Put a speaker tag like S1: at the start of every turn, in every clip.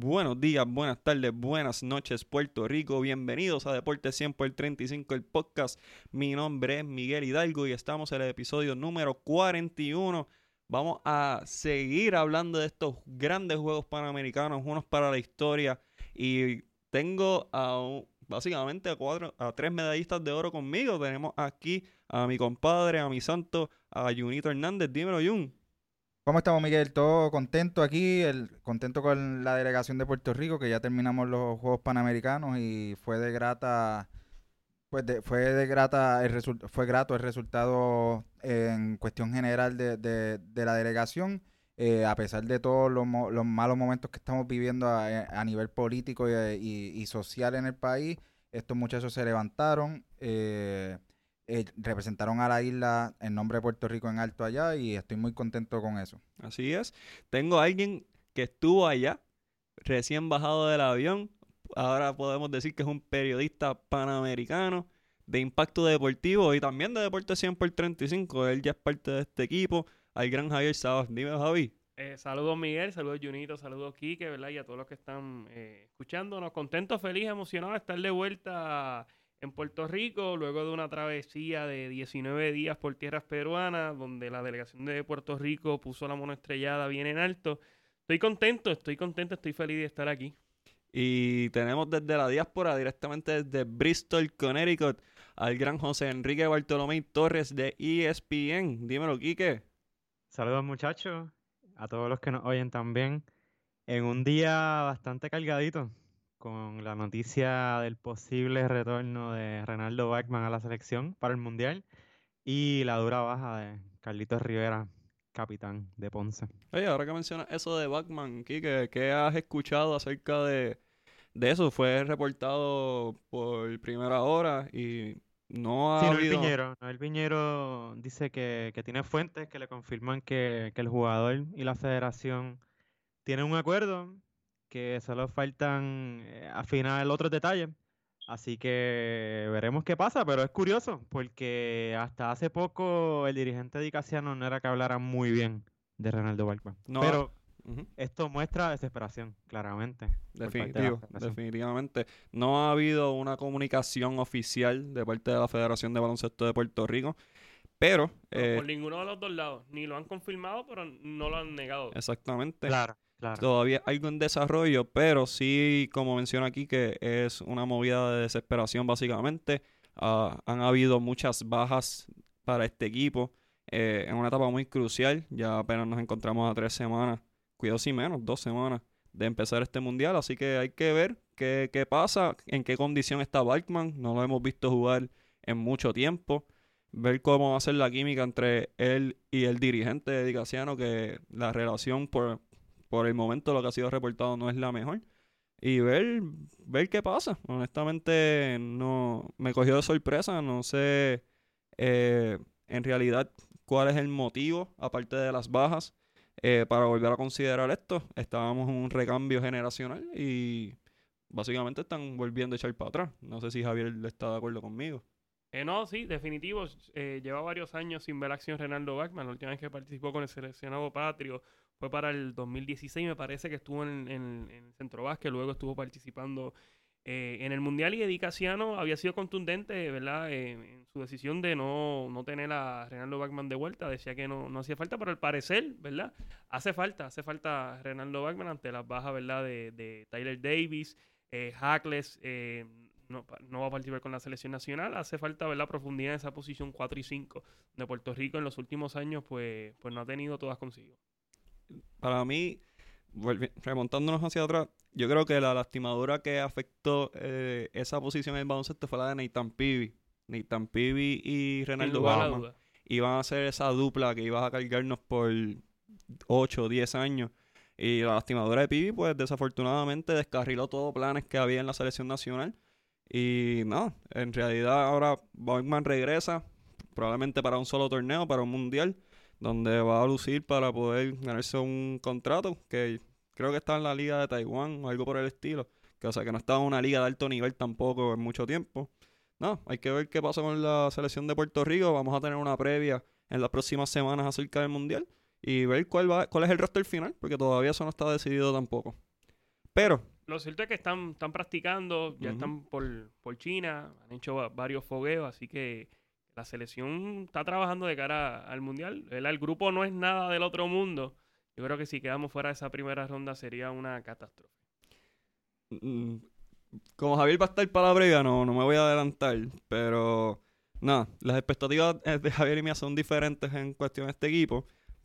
S1: Buenos días, buenas tardes, buenas noches, Puerto Rico. Bienvenidos a Deporte 100 por el 35, el podcast. Mi nombre es Miguel Hidalgo y estamos en el episodio número 41. Vamos a seguir hablando de estos grandes juegos panamericanos, unos para la historia. Y tengo básicamente a, cuatro, a tres medallistas de oro conmigo. Tenemos aquí a mi compadre, a mi santo, a Junito Hernández. Dímelo, Jun.
S2: ¿Cómo estamos, Miguel? Todo contento aquí, contento con la delegación de Puerto Rico, que ya terminamos los Juegos Panamericanos y fue de grata, pues fue de grata, el fue grato el resultado en cuestión general de, la delegación, eh, a pesar de todos los, malos momentos que estamos viviendo a, nivel político y, social en el país, estos muchachos se levantaron. Eh, eh, representaron a la isla en nombre de Puerto Rico en alto allá y estoy muy contento con eso.
S1: Así es. Tengo a alguien que estuvo allá, recién bajado del avión. Ahora podemos decir que es un periodista panamericano de impacto deportivo y también de Deporte 100 por 35. Él ya es parte de este equipo. Al gran Javier Sabas. Dime, Javi.
S3: Eh, saludos Miguel, saludos Junito, saludos Quique, ¿verdad? Y a todos los que están eh, escuchándonos. Contento, feliz, emocionado de estar de vuelta en Puerto Rico, luego de una travesía de 19 días por tierras peruanas, donde la delegación de Puerto Rico puso la mano estrellada bien en alto. Estoy contento, estoy contento, estoy feliz de estar aquí.
S1: Y tenemos desde la diáspora, directamente desde Bristol, Connecticut, al gran José Enrique Bartolomé Torres de ESPN. Dímelo, Quique.
S4: Saludos, muchachos, a todos los que nos oyen también. En un día bastante cargadito, con la noticia del posible retorno de Renaldo Bachman a la selección para el Mundial y la dura baja de Carlitos Rivera, capitán de Ponce.
S1: Oye, ahora que mencionas eso de Bachman, Kike, ¿qué has escuchado acerca de, eso? Fue reportado por primera hora y no ha
S4: sí,
S1: habido...
S4: Piñero, Noel Piñero dice que, tiene fuentes que le confirman que, que el jugador y la federación tienen un acuerdo que solo faltan eh, afinar otros detalles. Así que veremos qué pasa, pero es curioso porque hasta hace poco el dirigente de Casiano no era que hablara muy bien de Ronaldo Balcón. pero esto muestra desesperación, claramente.
S1: Definitivo, definitivamente. No ha habido una comunicación oficial de parte de la Federación de Baloncesto de Puerto Rico. Pero.
S3: Eh, por ninguno de los dos lados. Ni lo han confirmado, pero no lo han negado.
S1: Exactamente.
S4: Claro.
S1: Todavía hay un desarrollo, pero sí, como menciona aquí, que es una movida de desesperación básicamente. Ah, han habido muchas bajas para este equipo eh, en una etapa muy crucial. Ya apenas nos encontramos a tres semanas, cuidado si menos, dos semanas de empezar este mundial. Así que hay que ver qué, qué pasa, en qué condición está Balkman. No lo hemos visto jugar en mucho tiempo ver cómo va a ser la química entre él y el dirigente de Dicasiano, que la relación por, por el momento lo que ha sido reportado no es la mejor. Y ver, ver qué pasa. Honestamente, no me cogió de sorpresa. No sé eh, en realidad cuál es el motivo, aparte de las bajas, eh, para volver a considerar esto. Estábamos en un recambio generacional y básicamente están volviendo a echar para atrás. No sé si Javier está de acuerdo conmigo.
S3: Eh, no, sí, definitivo. lleva varios años sin ver acción Renaldo Bachman. La última vez que participó con el seleccionado patrio fue para el 2016, me parece que estuvo en, el Centro Vázquez, luego estuvo participando eh, en el Mundial y Edicaciano había sido contundente, ¿verdad? Eh, en su decisión de no, no tener a Renaldo Bachman de vuelta, decía que no, no hacía falta, pero al parecer, ¿verdad? Hace falta, hace falta Renaldo Bachman ante las bajas, ¿verdad? De, de Tyler Davis, eh, Hackles, eh, no, no, va a participar con la selección nacional. Hace falta ver la profundidad en esa posición 4 y 5 de Puerto Rico en los últimos años, pues, pues no ha tenido todas consigo
S1: para mí, remontándonos hacia atrás, yo creo que la lastimadura que afectó eh, esa posición en el baloncesto fue la de Nathan Pibi. Nathan Pibi y Renaldo Bauman iban a ser esa dupla que iba a cargarnos por 8 o 10 años. Y la lastimadura de Pibi, pues desafortunadamente descarriló todos los planes que había en la selección nacional. Y no, en realidad ahora Bauman regresa, probablemente para un solo torneo, para un mundial donde va a lucir para poder ganarse un contrato que creo que está en la liga de Taiwán o algo por el estilo. Que, o sea, que no está en una liga de alto nivel tampoco en mucho tiempo. No, hay que ver qué pasa con la selección de Puerto Rico. Vamos a tener una previa en las próximas semanas acerca del Mundial y ver cuál, va, cuál es el roster final, porque todavía eso no está decidido tampoco. Pero
S3: Lo cierto es que están, están practicando, ya están por, por China, han hecho va- varios fogueos, así que la selección está trabajando de cara al Mundial. El grupo no es nada del otro mundo. Yo creo que si quedamos fuera de esa primera ronda sería una catástrofe.
S1: mm, como Javier va a estar para la brega, no, no me voy a adelantar. Pero nada, las expectativas eh, de Javier y mía son diferentes en cuestión de este equipo.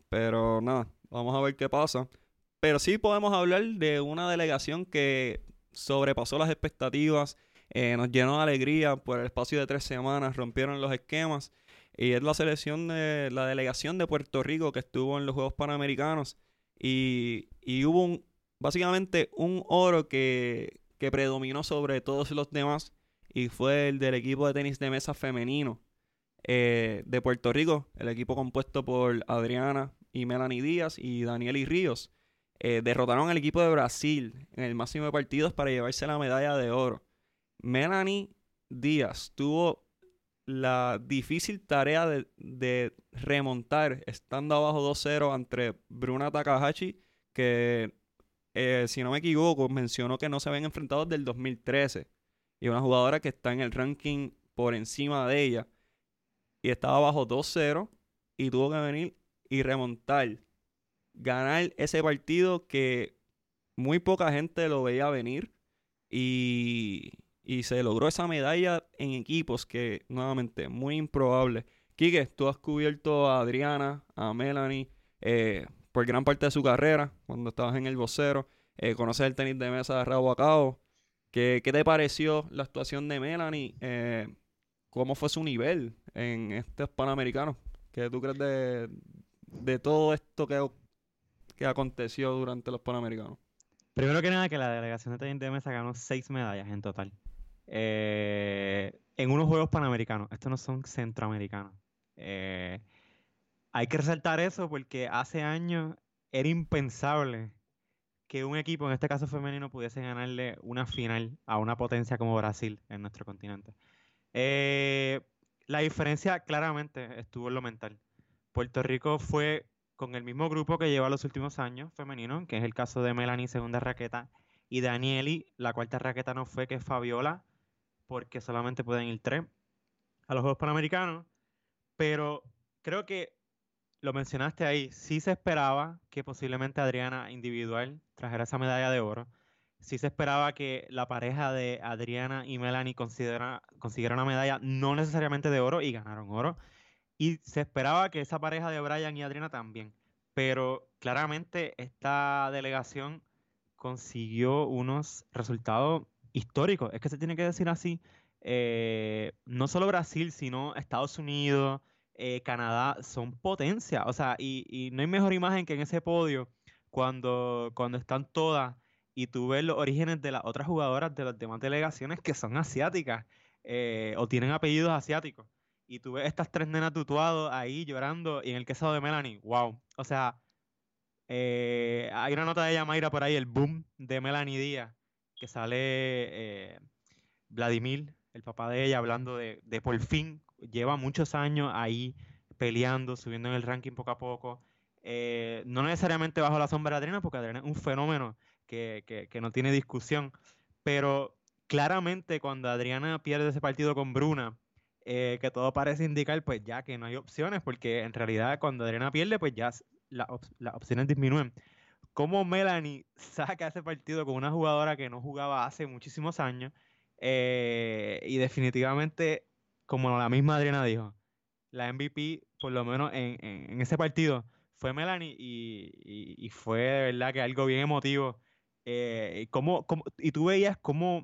S1: Pero nada, vamos a ver qué pasa. Pero sí podemos hablar de una delegación que sobrepasó las expectativas, eh, nos llenó de alegría por el espacio de tres semanas, rompieron los esquemas. Y es la selección de la delegación de Puerto Rico que estuvo en los Juegos Panamericanos. Y, y hubo un, básicamente un oro que, que predominó sobre todos los demás. Y fue el del equipo de tenis de mesa femenino eh, de Puerto Rico. El equipo compuesto por Adriana y Melanie Díaz y Daniel y Ríos. eh, derrotaron al equipo de Brasil en el máximo de partidos para llevarse la medalla de oro. Melanie Díaz tuvo la difícil tarea de, remontar estando abajo 2-0 ante Bruna Takahashi, que eh, si no me equivoco mencionó que no se habían enfrentado desde el 2013. Y una jugadora que está en el ranking por encima de ella. Y estaba abajo 2-0 y tuvo que venir y remontar. Ganar ese partido que muy poca gente lo veía venir. Y, y se logró esa medalla en equipos que, nuevamente, muy improbable. Quique, tú has cubierto a Adriana, a Melanie, eh, por gran parte de su carrera, cuando estabas en el vocero. Eh, conoces el tenis de mesa de rabo a cabo. ¿Qué, qué te pareció la actuación de Melanie? Eh, ¿Cómo fue su nivel en estos Panamericanos? ¿Qué tú crees de, de todo esto que, que aconteció durante los Panamericanos?
S4: Primero que nada, que la delegación de tenis de mesa ganó seis medallas en total. Eh, en unos Juegos Panamericanos. Estos no son centroamericanos. Eh, hay que resaltar eso porque hace años era impensable que un equipo, en este caso femenino, pudiese ganarle una final a una potencia como Brasil en nuestro continente. Eh, la diferencia claramente estuvo en lo mental. Puerto Rico fue con el mismo grupo que lleva los últimos años femenino, que es el caso de Melanie, segunda raqueta, y Danieli, la cuarta raqueta no fue, que es Fabiola, porque solamente pueden ir tres a los Juegos Panamericanos. Pero creo que lo mencionaste ahí, sí se esperaba que posiblemente Adriana individual trajera esa medalla de oro. Sí se esperaba que la pareja de Adriana y Melanie consiguiera una medalla no necesariamente de oro y ganaron oro. Y se esperaba que esa pareja de Brian y Adriana también. Pero claramente esta delegación consiguió unos resultados históricos. Es que se tiene que decir así. Eh, no solo Brasil, sino Estados Unidos, eh, Canadá, son potencia. O sea, y, no hay mejor imagen que en ese podio cuando, cuando están todas y tú ves los orígenes de las otras jugadoras de las demás delegaciones que son asiáticas eh, o tienen apellidos asiáticos. Y tú ves estas tres nenas tutuados ahí llorando y en el queso de Melanie, wow. O sea, hay una nota de ella, Mayra, por ahí, el boom de Melanie Díaz, que sale eh, Vladimir, el papá de ella, hablando de, de por fin, lleva muchos años ahí peleando, subiendo en el ranking poco a poco. Eh, no necesariamente bajo la sombra de Adriana, porque Adriana es un fenómeno que, que, no tiene discusión, pero claramente cuando Adriana pierde ese partido con Bruna, eh, que todo parece indicar pues ya que no hay opciones, porque en realidad cuando Adriana pierde pues ya s- la op- las opciones disminuyen. Cómo Melanie saca ese partido con una jugadora que no jugaba hace muchísimos años eh, y definitivamente, como la misma Adriana dijo, la MVP, por lo menos en, en- en ese partido, fue Melanie y, y- y fue de verdad que algo bien emotivo. Eh, cómo- cómo- y tú veías cómo,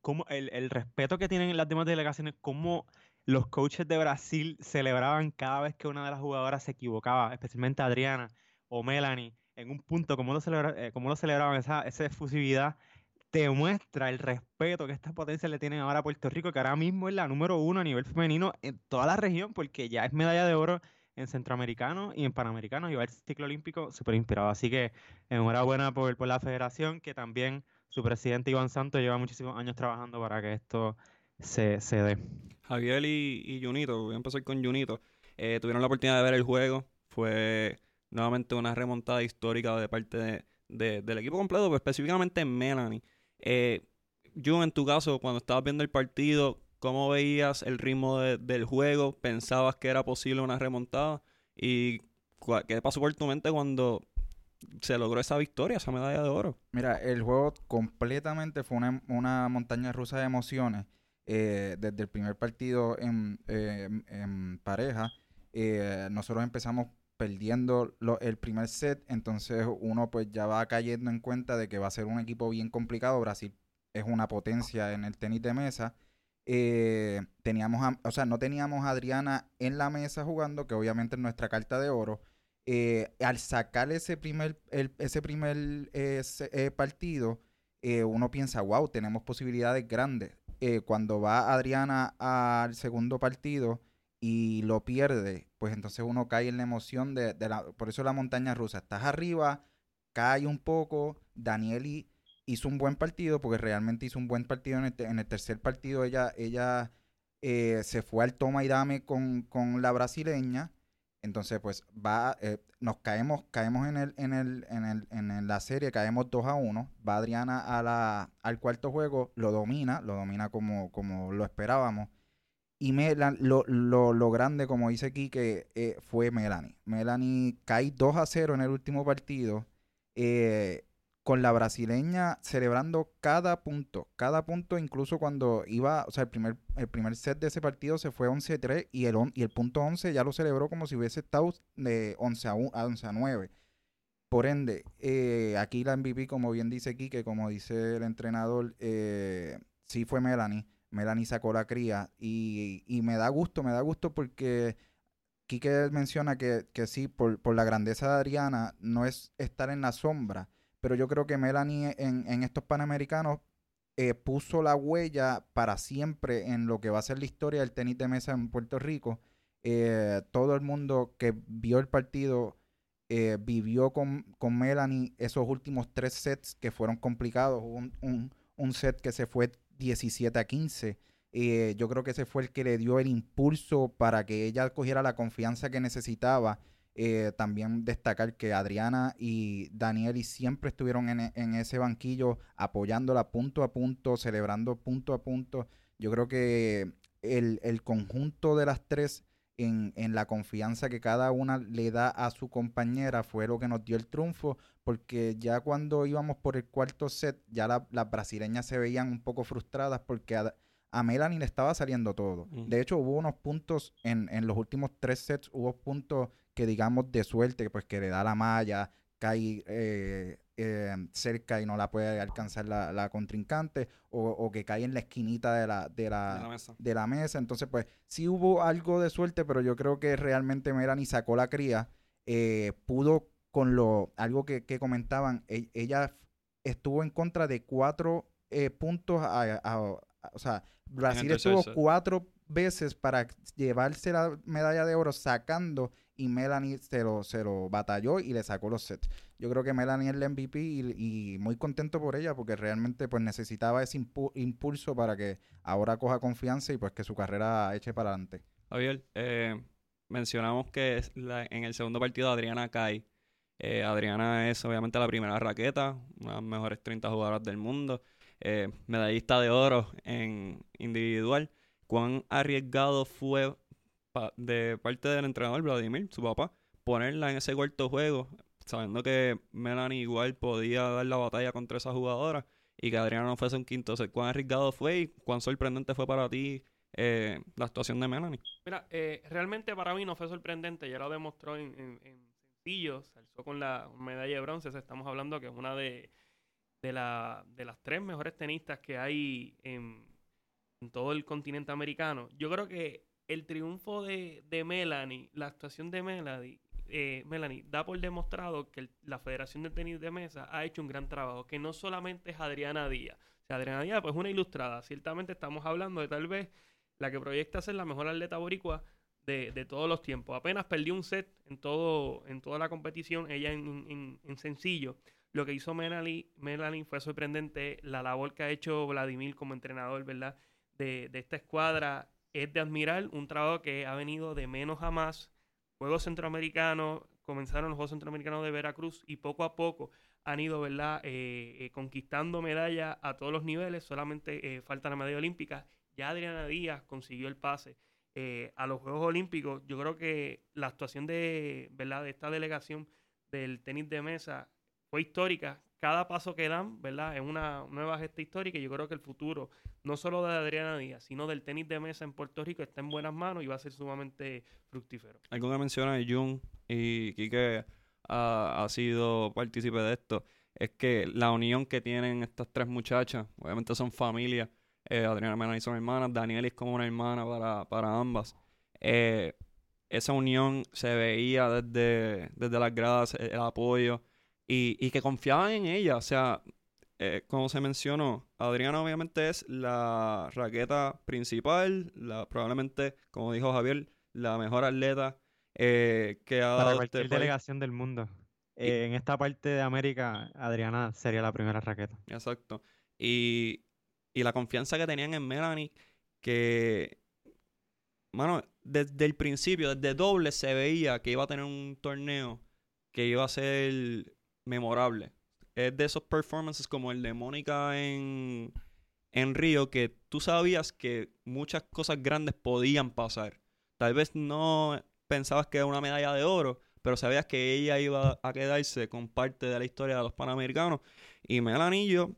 S4: cómo el, el respeto que tienen las demás delegaciones, cómo los coaches de Brasil celebraban cada vez que una de las jugadoras se equivocaba, especialmente Adriana o Melanie, en un punto, cómo lo, celebra- eh, celebraban, esa, esa efusividad te muestra el respeto que estas potencias le tienen ahora a Puerto Rico, que ahora mismo es la número uno a nivel femenino en toda la región, porque ya es medalla de oro en centroamericano y en panamericano, y va al ciclo olímpico súper inspirado. Así que enhorabuena por, por la federación, que también su presidente Iván Santos lleva muchísimos años trabajando para que esto se, se dé.
S1: Javier y, y Junito, voy a empezar con Junito, eh, tuvieron la oportunidad de ver el juego. Fue nuevamente una remontada histórica de parte de, de- del equipo completo, pero específicamente Melanie. Eh, yo, en tu caso, cuando estabas viendo el partido, ¿cómo veías el ritmo de- del juego? ¿Pensabas que era posible una remontada? ¿Y qué pasó por tu mente cuando se logró esa victoria, esa medalla de oro?
S2: Mira, el juego completamente fue una, una montaña rusa de emociones. eh, desde el primer partido en, eh, en pareja, eh, nosotros empezamos perdiendo el primer set, entonces uno pues ya va cayendo en cuenta de que va a ser un equipo bien complicado. Brasil es una potencia en el tenis de mesa. Eh, teníamos, o sea, no teníamos a Adriana en la mesa jugando, que obviamente es nuestra carta de oro. Eh, al sacar ese primer, ese primer eh, partido, uno piensa, wow, tenemos posibilidades grandes. Cuando va Adriana al segundo partido y lo pierde, pues entonces uno cae en la emoción de, de la... Por eso la montaña rusa. Estás arriba, cae un poco. Danieli hizo un buen partido, porque realmente hizo un buen partido en el, te- en el tercer partido. Ella, ella eh, se fue al toma y dame con, con la brasileña. Entonces, pues va, eh, nos caemos, caemos en el, en el, en el, en la serie, caemos 2 a 1. Va Adriana a la, al cuarto juego, lo domina, lo domina como, como lo esperábamos. Y lo, lo, lo grande, como dice Quique, eh, fue Melanie. Melanie cae 2 a 0 en el último partido. eh, con la brasileña celebrando cada punto, cada punto, incluso cuando iba, o sea, el primer, el primer set de ese partido se fue 11-3 y el, y el punto 11 ya lo celebró como si hubiese estado de 11 a, 1 a 11 a 9. Por ende, eh, aquí la MVP, como bien dice Quique, como dice el entrenador, eh, sí fue Melanie. Melanie sacó la cría y, y me da gusto, me da gusto porque Quique menciona que, que sí, por, por la grandeza de Adriana, no es estar en la sombra, pero yo creo que Melanie en, en estos Panamericanos eh, puso la huella para siempre en lo que va a ser la historia del tenis de mesa en Puerto Rico. Eh, todo el mundo que vio el partido eh, vivió con, con Melanie esos últimos tres sets que fueron complicados. Un, un- un set que se fue 17 a 15. Eh, yo creo que ese fue el que le dio el impulso para que ella cogiera la confianza que necesitaba. Eh, también destacar que Adriana y Danieli siempre estuvieron en, e- en ese banquillo apoyándola punto a punto, celebrando punto a punto. Yo creo que el, el conjunto de las tres en, en la confianza que cada una le da a su compañera fue lo que nos dio el triunfo, porque ya cuando íbamos por el cuarto set, ya la- las brasileñas se veían un poco frustradas porque a, a Melanie le estaba saliendo todo.
S1: Mm.
S2: De hecho, hubo unos puntos en, en los últimos tres sets, hubo puntos que digamos de suerte, pues que le da la malla, cae eh, eh, cerca y no la puede alcanzar la, la contrincante, o, o que cae en la esquinita de la, de la,
S1: de la mesa.
S2: de la mesa. Entonces, pues sí hubo algo de suerte, pero yo creo que realmente Melanie sacó la cría. eh, pudo con lo, algo que, que comentaban, e- ella estuvo en contra de cuatro eh, puntos, a, a- a- o sea, Brasil estuvo
S1: set.
S2: cuatro veces para llevarse la medalla de oro sacando y Melanie se lo, se lo batalló y le sacó los sets. Yo creo que Melanie es la MVP y, y muy contento por ella porque realmente pues necesitaba ese impu- impulso para que ahora coja confianza y pues que su carrera eche para adelante.
S1: Javier, eh, mencionamos que la- en el segundo partido Adriana cae. Eh, Adriana es obviamente la primera raqueta, una de las mejores 30 jugadoras del mundo, eh, medallista de oro en individual. ¿Cuán arriesgado fue de parte del entrenador Vladimir, su papá, ponerla en ese cuarto juego, sabiendo que Melanie igual podía dar la batalla contra esa jugadora y que Adriana no fuese un quinto? ¿Cuán arriesgado fue y cuán sorprendente fue para ti eh, la actuación de Melanie?
S3: Mira, eh, realmente para mí no fue sorprendente, ya lo demostró en, en sencillo, se con la medalla de bronce, estamos hablando que es una de, de, la, de las tres mejores tenistas que hay en, todo el continente americano. Yo creo que el triunfo de, de Melanie, la actuación de Melanie, eh, Melanie, da por demostrado que la Federación de Tenis de Mesa ha hecho un gran trabajo, que no solamente es Adriana Díaz. Adriana Díaz pues, es una ilustrada. Ciertamente estamos hablando de tal vez la que proyecta ser la mejor atleta boricua de, todos los tiempos. Apenas perdió un set en todo en toda la competición, ella en sencillo. Lo que hizo Melanie, Melanie fue sorprendente. La labor que ha hecho Vladimir como entrenador, ¿verdad? De, de esta escuadra es de admirar. Un trabajo que ha venido de menos a más. Juegos centroamericanos, comenzaron los Juegos Centroamericanos de Veracruz y poco a poco han ido, ¿verdad? Eh, eh, conquistando medallas a todos los niveles, solamente eh, falta la medalla olímpica. Ya Adriana Díaz consiguió el pase a los Juegos Olímpicos. Yo creo que la actuación de, ¿verdad? de esta delegación del tenis de mesa fue histórica. Cada paso que dan, ¿verdad? Es una nueva gesta histórica y yo creo que el futuro, no solo de Adriana Díaz, sino del tenis de mesa en Puerto Rico, está en buenas manos y va a ser sumamente fructífero.
S1: Algo que menciona Jun y Kike ha, sido partícipe de esto, es que la unión que tienen estas tres muchachas, obviamente son familia, eh, Adriana y Melanie son hermanas, Daniel es como una hermana para, para ambas. Eh, esa unión se veía desde, desde las gradas, el apoyo, y, que confiaban en ella. O sea, eh, como se mencionó, Adriana obviamente es la raqueta principal, la, probablemente, como dijo Javier, la mejor atleta eh, que ha
S4: dado este cualquier delegación del mundo. Eh, en esta parte de América, Adriana sería la primera raqueta.
S1: Exacto. Y, y la confianza que tenían en Melanie, que, mano, desde el principio, desde doble se veía que iba a tener un torneo que iba a ser memorable. Es de esos performances como el de Mónica en, en Río, que tú sabías que muchas cosas grandes podían pasar. Tal vez no pensabas que era una medalla de oro, pero sabías que ella iba a quedarse con parte de la historia de los Panamericanos. Y Melanie, yo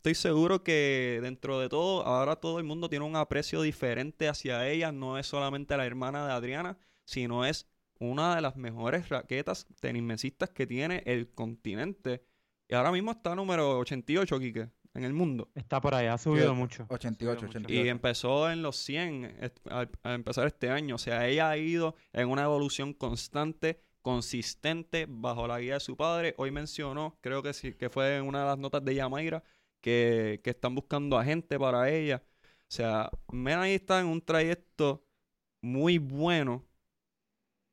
S1: estoy seguro que dentro de todo, ahora todo el mundo tiene un aprecio diferente hacia ella. No es solamente la hermana de Adriana, sino es una de las mejores raquetas tenismesistas que tiene el continente. Y ahora mismo está número 88, Quique, en el mundo.
S4: Está por ahí, ha subido mucho.
S2: 88, 88.
S1: Y empezó en los 100 al, empezar este año. O sea, ella ha ido en una evolución constante, consistente, bajo la guía de su padre. Hoy mencionó, creo que sí, que fue en una de las notas de Yamaira, que, están buscando a gente para ella. O sea, Melanie está en un trayecto muy bueno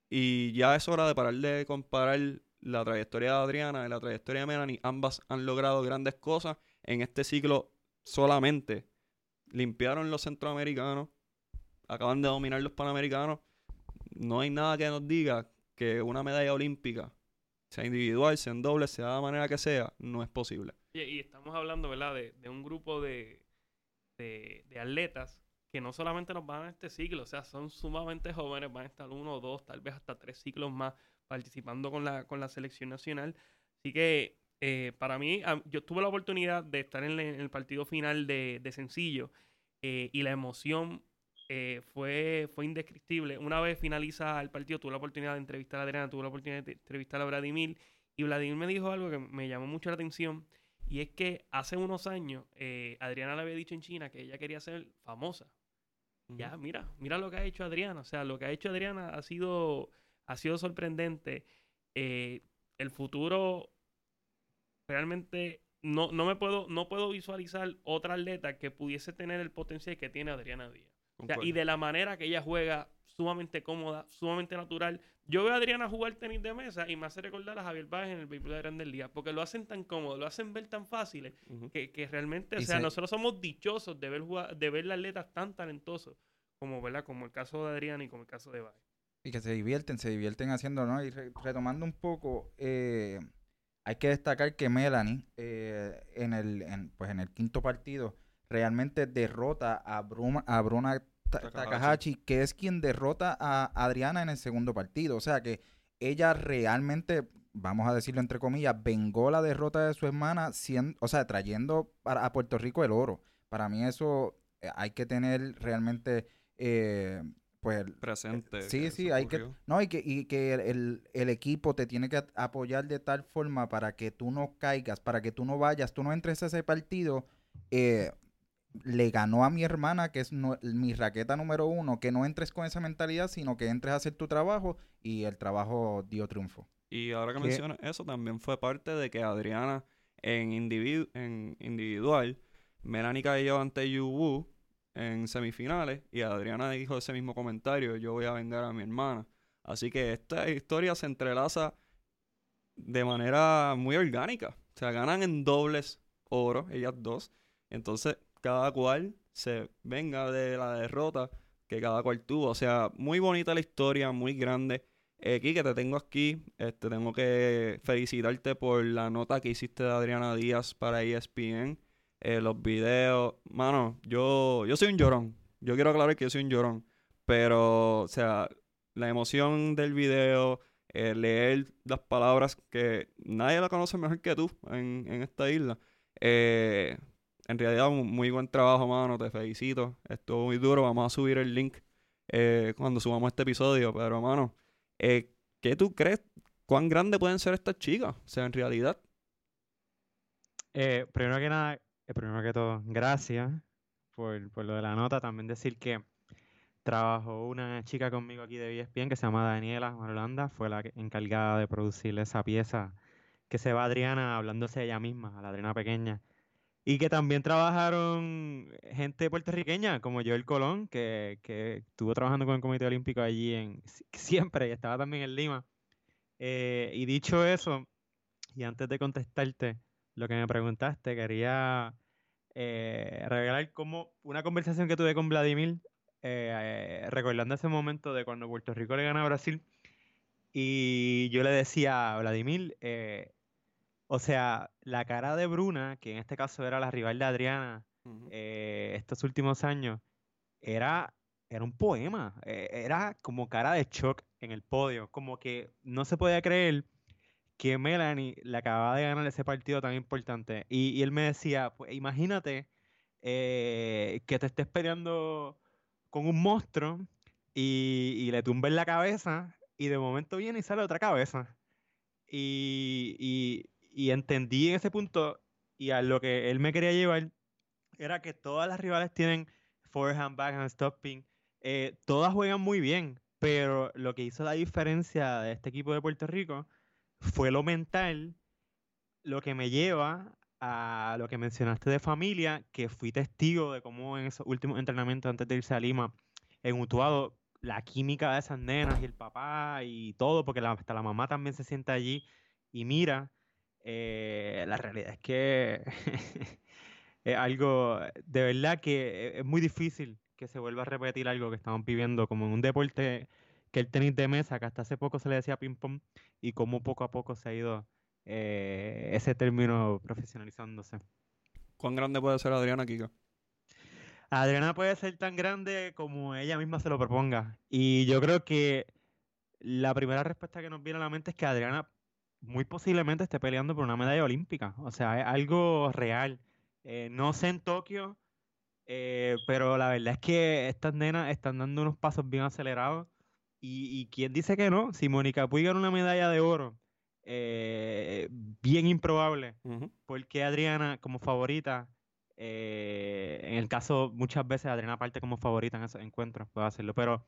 S1: y ya es hora de parar de comparar la trayectoria de Adriana y la trayectoria de Melanie. Ambas han logrado grandes cosas. En este ciclo solamente limpiaron los centroamericanos, acaban de dominar los panamericanos. No hay nada que nos diga que una medalla olímpica, sea individual, sea en doble, sea de la manera que sea, no es posible.
S3: Y, estamos hablando, ¿verdad?, de, un grupo de, de, de atletas que no solamente nos van a este ciclo, o sea, son sumamente jóvenes, van a estar uno, dos, tal vez hasta tres ciclos más participando con la, con la selección nacional. Así que eh, para mí, yo tuve la oportunidad de estar en, el partido final de, Sencillo eh, y la emoción eh, fue, fue indescriptible. Una vez finaliza el partido, tuve la oportunidad de entrevistar a Adriana, tuve la oportunidad de entrevistar a Vladimir y Vladimir me dijo algo que me llamó mucho la atención y es que hace unos años eh, Adriana le había dicho en China que ella quería ser famosa. Ya, mira, mira lo que ha hecho Adriana. O sea, lo que ha hecho Adriana ha sido, ha sido sorprendente. Eh, el futuro realmente no, no me puedo, no puedo visualizar otra atleta que pudiese tener el potencial que tiene Adriana Díaz. y de la manera que ella juega, sumamente cómoda, sumamente natural. Yo veo a Adriana jugar tenis de mesa y me hace recordar a Javier Báez en el béisbol de Grandes Ligas, porque lo hacen tan cómodo, lo hacen ver tan fáciles, que, realmente, o sea, nosotros somos dichosos de ver, de ver atletas tan talentosos como, ¿verdad? como el caso de Adriana y como el caso de Báez.
S2: Y que se divierten, se divierten haciendo, ¿no? Y retomando un poco, eh, hay que destacar que Melanie, eh, en, el, pues en el quinto partido, realmente derrota a, Bruma, a Bruna Takahashi, que es quien derrota a Adriana en el segundo partido. O sea que ella realmente, vamos a decirlo entre comillas, vengó la derrota de su hermana, o sea, trayendo para, a Puerto Rico el oro. Para mí eso eh, hay que tener realmente... Eh, pues
S1: presente.
S2: Sí, sí, hay que no y que y que el, el, equipo te tiene que apoyar de tal forma para que tú no caigas, para que tú no vayas, tú no entres a ese partido eh, le ganó a mi hermana, que es mi raqueta número uno, que no entres con esa mentalidad, sino que entres a hacer tu trabajo y el trabajo dio triunfo.
S1: Y ahora que mencionas eso, también fue parte de que Adriana en, en individual, Melanie cayó ante Yu en semifinales y Adriana dijo ese mismo comentario, yo voy a vender a mi hermana. Así que esta historia se entrelaza de manera muy orgánica. O sea, ganan en dobles oro, ellas dos. Entonces, cada cual se venga de la derrota que cada cual tuvo. O sea, muy bonita la historia, muy grande. Eh, Kike, te tengo aquí. Este, tengo que felicitarte por la nota que hiciste de Adriana Díaz para ESPN. Eh, los videos. Mano, yo, yo soy un llorón. Yo quiero aclarar que yo soy un llorón. Pero, o sea, la emoción del video, eh, leer las palabras que nadie la conoce mejor que tú en, en esta isla. Eh, en realidad, un muy buen trabajo, mano. Te felicito. Estuvo muy duro. Vamos a subir el link eh, cuando subamos este episodio. Pero, mano, eh, ¿qué tú crees? ¿Cuán grandes pueden ser estas chicas? O sea, en realidad.
S4: Eh, primero que nada, eh, primero que todo, gracias por, por lo de la nota. También decir que trabajó una chica conmigo aquí de ESPN que se llama Daniela Marolanda. Fue la encargada de producir esa pieza que se va Adriana hablándose ella misma, a la Adriana pequeña. Y que también trabajaron gente puertorriqueña, como Joel Colón, que, que estuvo trabajando con el Comité Olímpico allí en, si- siempre, y estaba también en Lima. Eh, y dicho eso, y antes de contestarte lo que me preguntaste, quería eh, revelar como una conversación que tuve con Vladimir, eh, eh, recordando ese momento de cuando Puerto Rico le gana a Brasil. Y yo le decía a Vladimir, eh, o sea, la cara de Bruna, que en este caso era la rival de Adriana, eh, estos últimos años, era, era un poema, eh, era como cara de shock en el podio, como que no se podía creer que Melanie le acababa de ganar ese partido tan importante. Y, y él me decía, pues imagínate eh, que te estés peleando con un monstruo y, y le tumbes la cabeza y de momento viene y sale otra cabeza. Y, y, y entendí en ese punto y a lo que él me quería llevar era que todas las rivales tienen forehand, backhand, stopping. eh, todas juegan muy bien, pero lo que hizo la diferencia de este equipo de Puerto Rico fue lo mental, lo que me lleva a lo que mencionaste de familia, que fui testigo de cómo en esos últimos entrenamientos antes de irse a Lima, en Utuado, la química de esas nenas y el papá y todo, porque la- hasta la mamá también se sienta allí y mira, eh, la realidad es que es algo, de verdad que e- es muy difícil que se vuelva a repetir algo que estamos viviendo como en un deporte que el tenis de mesa, que hasta hace poco se le decía ping pong, y cómo poco a poco se ha ido eh, ese término profesionalizándose.
S1: ¿Cuán grande puede ser Adriana Kika?
S4: Adriana puede ser tan grande como ella misma se lo proponga. Y yo creo que la primera respuesta que nos viene a la mente es que Adriana muy posiblemente esté peleando por una medalla olímpica. O sea, es algo real. Eh, no sé en Tokio, eh, pero la verdad es que estas nenas están dando unos pasos bien acelerados. Y, y quién dice que no, si Mónica Puig gana una medalla de oro, eh, bien improbable. Porque Adriana como favorita, en el caso muchas veces Adriana parte como favorita en esos encuentros, puede hacerlo, pero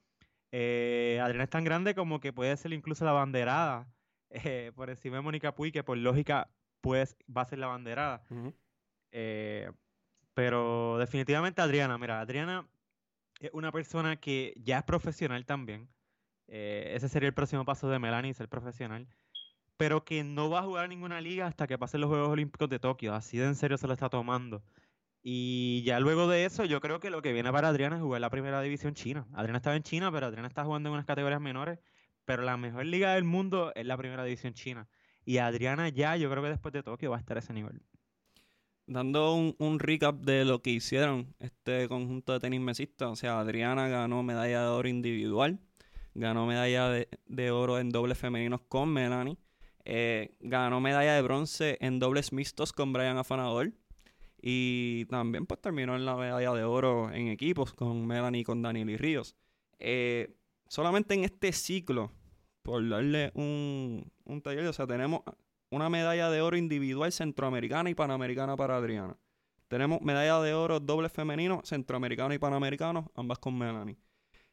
S4: Adriana es tan grande como que puede ser incluso la banderada eh, por encima de Mónica Puig, que por lógica pues va a ser la banderada. Eh, pero definitivamente Adriana, mira, Adriana es una persona que ya es profesional también. Eh, ese sería el próximo paso de Melanie, ser profesional. Pero que no va a jugar ninguna liga hasta que pasen los Juegos Olímpicos de Tokio. Así de en serio se lo está tomando. Y ya luego de eso, yo creo que lo que viene para Adriana es jugar la primera división china. Adriana estaba en China, pero Adriana está jugando en unas categorías menores. Pero la mejor liga del mundo es la primera división china. Y Adriana ya, yo creo que después de Tokio va a estar a ese nivel.
S1: Dando un, recap de lo que hicieron este conjunto de tenis mesistas, o sea, Adriana ganó medalla de oro individual, ganó medalla de, de oro en dobles femeninos con Melanie, eh, ganó medalla de bronce en dobles mixtos con Brian Afanador y también pues terminó en la medalla de oro en equipos con Melanie y con Daniel y Ríos. Eh, solamente en este ciclo, por darle un, un taller, o sea, tenemos una medalla de oro individual centroamericana y panamericana para Adriana. Tenemos medalla de oro doble femenino, centroamericano y panamericano, ambas con Melanie.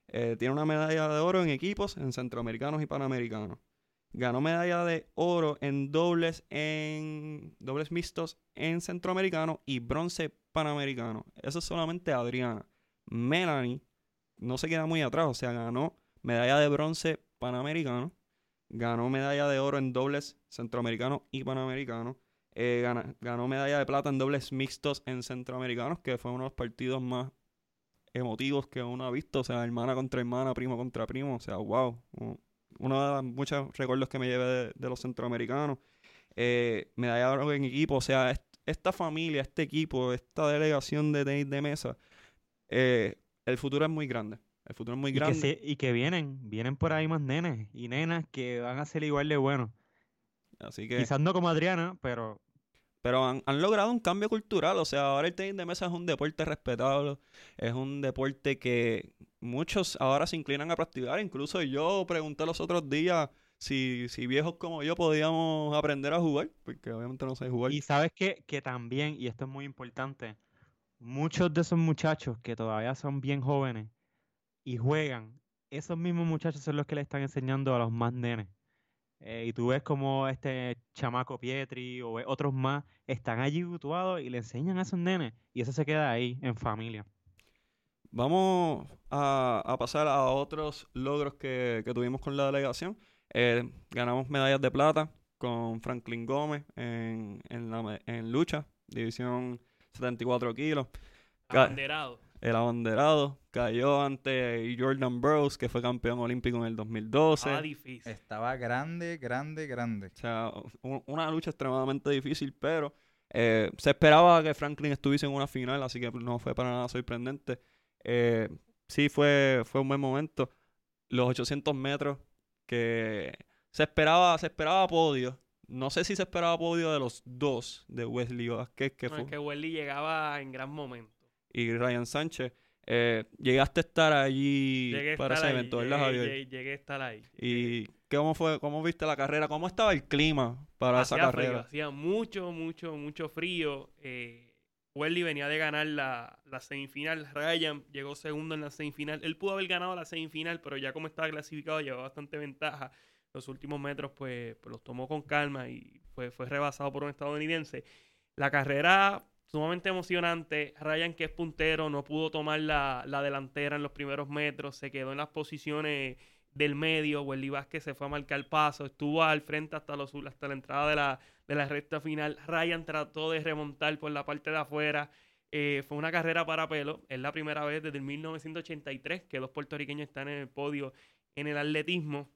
S1: Eh, tiene una medalla de oro en equipos, en centroamericanos y panamericanos. Ganó medalla de oro en dobles en dobles mixtos en centroamericano y bronce panamericano. Eso es solamente Adriana. Melanie no se queda muy atrás, o sea, ganó medalla de bronce panamericano, ganó medalla de oro en dobles centroamericano y panamericano, eh, ganó medalla de plata en dobles mixtos en centroamericanos, que fue uno de los partidos más emotivos que uno ha visto, o sea, hermana contra hermana, primo contra primo, o sea, wow, uno de los muchos recuerdos que me llevé de, los centroamericanos. Eh, medalla de oro en equipo, o sea, est- esta familia, este equipo, esta delegación de tenis de mesa, eh, el futuro es muy grande. El futuro es muy
S4: Y que,
S1: grande.
S4: se- y que vienen, vienen por ahí más nenes y nenas que van a ser igual de buenos.
S1: Así que,
S4: Quizás no como Adriana, pero
S1: pero han, han logrado un cambio cultural. O sea, ahora el tenis de mesa es un deporte respetable. Es un deporte que muchos ahora se inclinan a practicar. Incluso yo pregunté los otros días si, si viejos como yo podíamos aprender a jugar. Porque obviamente no sé jugar.
S4: Y sabes que, que también, y esto es muy importante, muchos de esos muchachos que todavía son bien jóvenes y juegan, esos mismos muchachos son los que le están enseñando a los más nenes. Eh, y tú ves como este chamaco Pietri o otros más están allí mutuados y le enseñan a esos nenes. Y eso se queda ahí, en familia.
S1: Vamos a, a pasar a otros logros que, que tuvimos con la delegación. Eh, ganamos medallas de plata con Franklin Gómez en, en, la en lucha, división 74 kilos.
S3: Abanderado.
S1: El abanderado cayó ante Jordan Burroughs, que fue campeón olímpico en el 2012.
S3: Estaba difícil.
S2: Estaba grande, grande, grande.
S1: O sea, una lucha extremadamente difícil, pero eh, se esperaba que Franklin estuviese en una final, así que no fue para nada sorprendente. Eh, sí, fue, fue un buen momento. Los 800 metros que se esperaba, se esperaba podio. No sé si se esperaba podio de los dos, de Wesley Vázquez que
S3: No,
S1: fue,
S3: es que Welly llegaba en gran momento.
S1: y Ryan Sánchez. Eh, llegaste a estar allí
S3: Llegué
S1: para
S3: estar
S1: ese
S3: ahí,
S1: evento, ¿verdad,
S3: llegué,
S1: Javier?
S3: llegué- llegué a estar ahí.
S1: ¿Y cómo fue, cómo viste la carrera? ¿Cómo estaba el clima para esa
S3: frío,
S1: carrera?
S3: hacía mucho, mucho, mucho frío. Eh, Welly venía de ganar la, la semifinal. Ryan llegó segundo en la semifinal. Él pudo haber ganado la semifinal, pero ya como estaba clasificado llevaba bastante ventaja. Los últimos metros, pues, pues los tomó con calma y fue, fue rebasado por un estadounidense. La carrera sumamente emocionante. Ryan, que es puntero, no pudo tomar la, la delantera en los primeros metros. Se quedó en las posiciones del medio. Welly Vázquez se fue a marcar paso. Estuvo al frente hasta, los, hasta la entrada de la, de la recta final. Ryan trató de remontar por la parte de afuera. Eh, fue una carrera para pelo. Es la primera vez desde el 1983 que dos puertorriqueños están en el podio en el atletismo.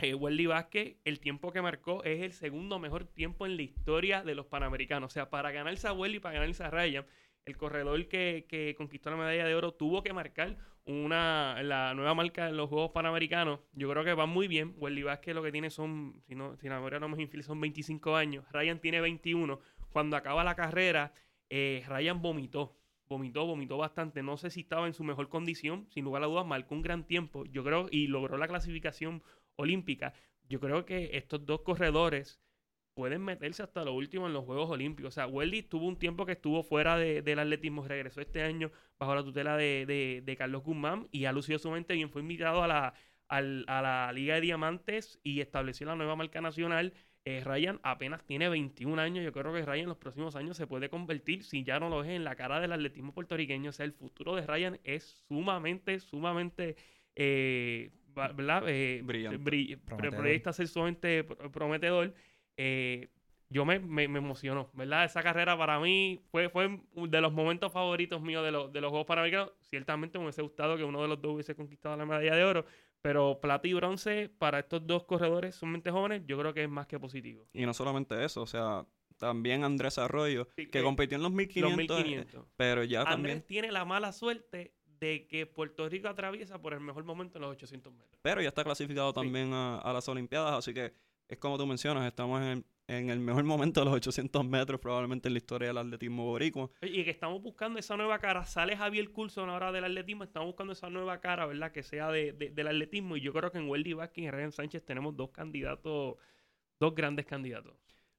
S3: Eh, Welly Vázquez, el tiempo que marcó es el segundo mejor tiempo en la historia de los Panamericanos. O sea, para ganarse a Welly y para ganarse a Ryan, el corredor que, que conquistó la medalla de oro tuvo que marcar una la nueva marca en los Juegos Panamericanos. Yo creo que va muy bien. Welly Vázquez lo que tiene son, si, no, si la memoria no me infiel, son 25 años. Ryan tiene 21. Cuando acaba la carrera, eh, Ryan vomitó. Vomitó, vomitó bastante. No sé si estaba en su mejor condición. Sin lugar a dudas, marcó un gran tiempo. Yo creo, y logró la clasificación olímpica. Yo creo que estos dos corredores pueden meterse hasta lo último en los Juegos Olímpicos. O sea, Welly tuvo un tiempo que estuvo fuera de- del atletismo, regresó este año bajo la tutela de, de- Carlos Guzmán y ha lucido sumamente bien. Fue invitado a la, a la Liga de Diamantes y estableció la nueva marca nacional. Eh, Ryan apenas tiene 21 años. Yo creo que Ryan en los próximos años se puede convertir, si ya no lo es, en la cara del atletismo puertorriqueño. O sea, el futuro de Ryan es sumamente, sumamente, eh, ¿verdad? Eh,
S1: Brillante.
S3: bri-
S2: Prometedor.
S3: proyecta ser sumamente pro- prometedor. Eh, yo me, me, me emocionó, ¿verdad? Esa carrera para mí fue, fue de los momentos favoritos míos de, los de los Juegos Panamericanos. Ciertamente me hubiese gustado que uno de los dos hubiese conquistado la medalla de oro, pero plata y bronce para estos dos corredores sumamente jóvenes, yo creo que es más que positivo.
S1: Y no solamente eso, o sea, también Andrés Arroyo,
S3: Sí,
S1: que
S3: eh,
S1: compitió en los
S3: Los
S1: 1500, eh,
S3: 1500.
S1: pero ya
S3: Andrés
S1: también,
S3: tiene la mala suerte de que Puerto Rico atraviesa por el mejor momento en los 800 metros.
S1: pero ya está clasificado
S3: Sí.
S1: también a, a las Olimpiadas, así que es como tú mencionas, estamos en el, en el mejor momento de los 800 metros probablemente en la historia del atletismo boricua.
S3: Y que estamos buscando esa nueva cara. Sale Javier Coulson ahora del atletismo. Estamos buscando esa nueva cara, ¿verdad? Que sea de, de- del atletismo. Y yo creo que en Weldy Vázquez y Ryan Sánchez tenemos dos candidatos, dos grandes candidatos.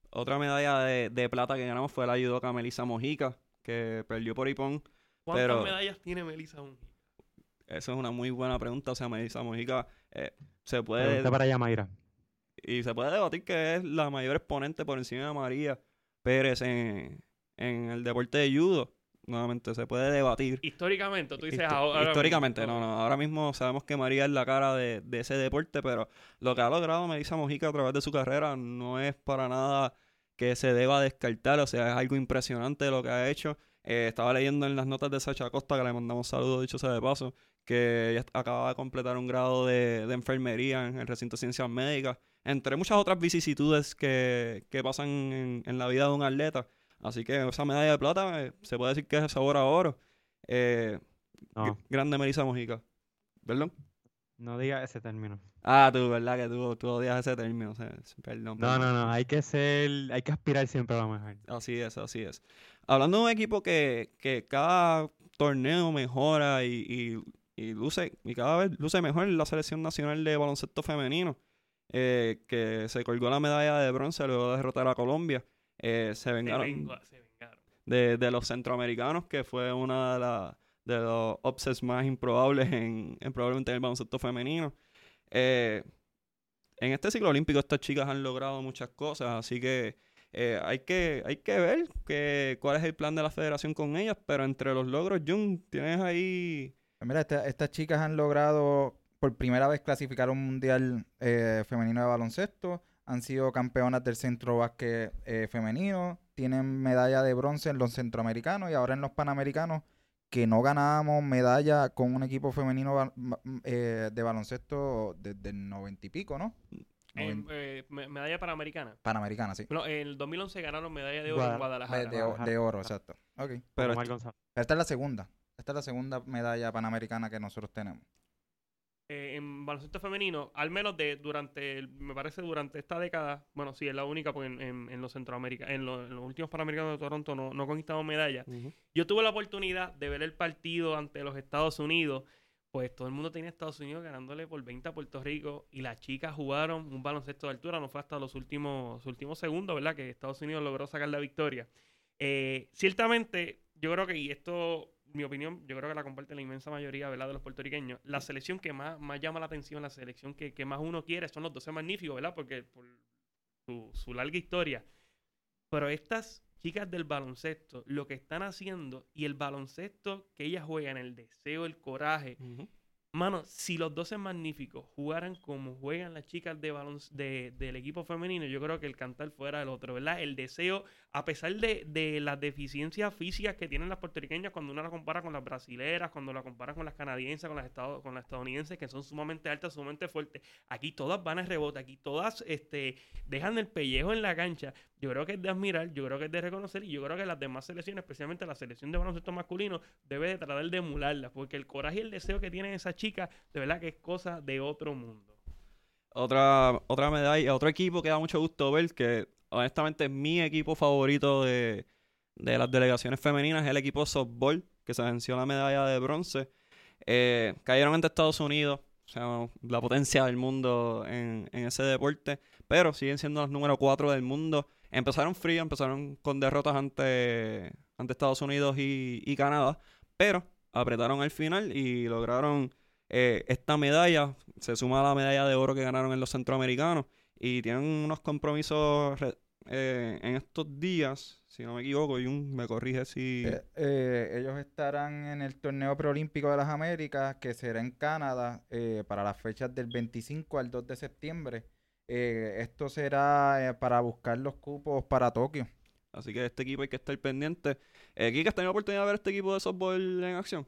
S1: Otra medalla de, de plata que ganamos fue la judoka Melissa Mojica, que perdió por Ipón.
S3: ¿Cuántas
S1: Pero-
S3: medallas tiene Melissa Mujica?
S1: Esa es una muy buena pregunta, o sea, Melissa Mojica eh, se puede...
S4: Pregunta para Yamaira.
S1: Y se puede debatir que es la mayor exponente por encima de María Pérez en, en el deporte de judo. Nuevamente, se puede debatir.
S3: Históricamente, tú dices
S1: Histo-
S3: ahora. ahora
S1: históricamente,
S3: mismo.
S1: no, no. Ahora mismo sabemos que María es la cara de, de ese deporte, pero lo que ha logrado Melissa Mojica a través de su carrera no es para nada que se deba descartar. O sea, es algo impresionante lo que ha hecho. Eh, estaba leyendo en las notas de Sacha Costa, que le mandamos saludos, dicho sea de paso, que ella acaba de completar un grado de, de enfermería en el recinto de ciencias médicas, entre muchas otras vicisitudes que, que pasan en, en la vida de un atleta. Así que esa medalla de plata eh, se puede decir que es sabor a oro. Eh,
S4: No,
S1: gr- Grande Melissa Mojica. ¿Perdón?
S4: no diga ese término.
S1: Ah, tú, ¿verdad? Que tú, tú odias ese término. o sea, perdón,
S4: No,
S1: perdón.
S4: no, no, hay que ser, hay que aspirar siempre a lo mejor.
S1: Así es, así es. Hablando de un equipo que, que cada torneo mejora y, y, y luce, y cada vez luce mejor la selección nacional de baloncesto femenino, eh, que se colgó la medalla de bronce luego de derrotar a Colombia. Eh, se
S3: Se,
S1: vengaron
S3: vengo- se vengaron.
S1: de, de los centroamericanos, que fue una de, la- de los upsets más improbables en, en probablemente en el baloncesto femenino. Eh, en este ciclo olímpico estas chicas han logrado muchas cosas, así que eh, hay que hay que ver que, cuál es el plan de la federación con ellas, pero entre los logros, Jun, tienes ahí...
S2: Mira, esta- estas chicas han logrado por primera vez clasificar un mundial eh, femenino de baloncesto. Han sido campeonas del centro básquet eh, femenino. Tienen medalla de bronce en los centroamericanos y ahora en los panamericanos, que no ganábamos medalla con un equipo femenino de baloncesto desde el noventa y pico, ¿no?
S3: Eh, me- medalla panamericana.
S2: Panamericana, sí.
S3: Bueno, en el 2011 ganaron medalla de oro en
S4: Guadalajara.
S2: De, de oro, exacto. Ok.
S1: Pero.
S2: Esta es la segunda. Esta es la segunda medalla panamericana que nosotros tenemos.
S3: Eh, en baloncesto femenino, al menos de durante, el- me parece durante esta década, bueno, sí, es la única porque en, en- en los Centroamérica, en, los- en los últimos Panamericanos de Toronto no, no conquistamos medalla. Yo tuve la oportunidad de ver el partido ante los Estados Unidos. Pues todo el mundo tenía a Estados Unidos ganándole por 20 a Puerto Rico y las chicas jugaron un baloncesto de altura. No fue hasta los últimos, últimos segundos, ¿verdad? Que Estados Unidos logró sacar la victoria. Eh, ciertamente, yo creo que, y esto, mi opinión, yo creo que la comparte la inmensa mayoría, ¿verdad? De los puertorriqueños. La selección que más, más llama la atención, la selección que, que más uno quiere son los 12 magníficos, ¿verdad? Porque por su, su larga historia. Pero estas chicas del baloncesto, lo que están haciendo y el baloncesto que ellas juegan, el deseo, el coraje. Mano, si los 12 magníficos jugaran como juegan las chicas de de, del equipo femenino, yo creo que el cantar fuera el otro, ¿verdad? El deseo, a pesar de, de las deficiencias físicas que tienen las puertorriqueñas cuando uno la compara con las brasileras, cuando la compara con las canadienses, con las, estado- con las estadounidenses, que son sumamente altas, sumamente fuertes, aquí todas van a rebote, aquí todas este, dejan el pellejo en la cancha. Yo creo que es de admirar, yo creo que es de reconocer y yo creo que las demás selecciones, especialmente la selección de baloncesto masculino, debe de tratar de emularlas, porque el coraje y el deseo que tienen esas chicas, de verdad que es cosa de otro mundo.
S1: Otra, otra medalla, otro equipo que da mucho gusto ver, que honestamente es mi equipo favorito de, de las delegaciones femeninas, es el equipo softball, que se venció la medalla de bronce. Eh, cayeron ante Estados Unidos, o sea, la potencia del mundo en, en ese deporte, pero siguen siendo los número 4 del mundo. Empezaron frío, empezaron con derrotas ante, ante Estados Unidos y, y Canadá, pero apretaron al final y lograron eh, esta medalla. Se suma a la medalla de oro que ganaron en los centroamericanos y tienen unos compromisos eh, en estos días, si no me equivoco, y un me corrige si...
S2: Eh, eh, ellos estarán en el torneo preolímpico de las Américas, que será en Canadá eh, para las fechas del 25 al 2 de septiembre. Eh, esto será eh, para buscar los cupos para Tokio.
S1: Así que este equipo hay que estar pendiente. Eh, Kike, ¿has tenido oportunidad de ver este equipo de softball en acción?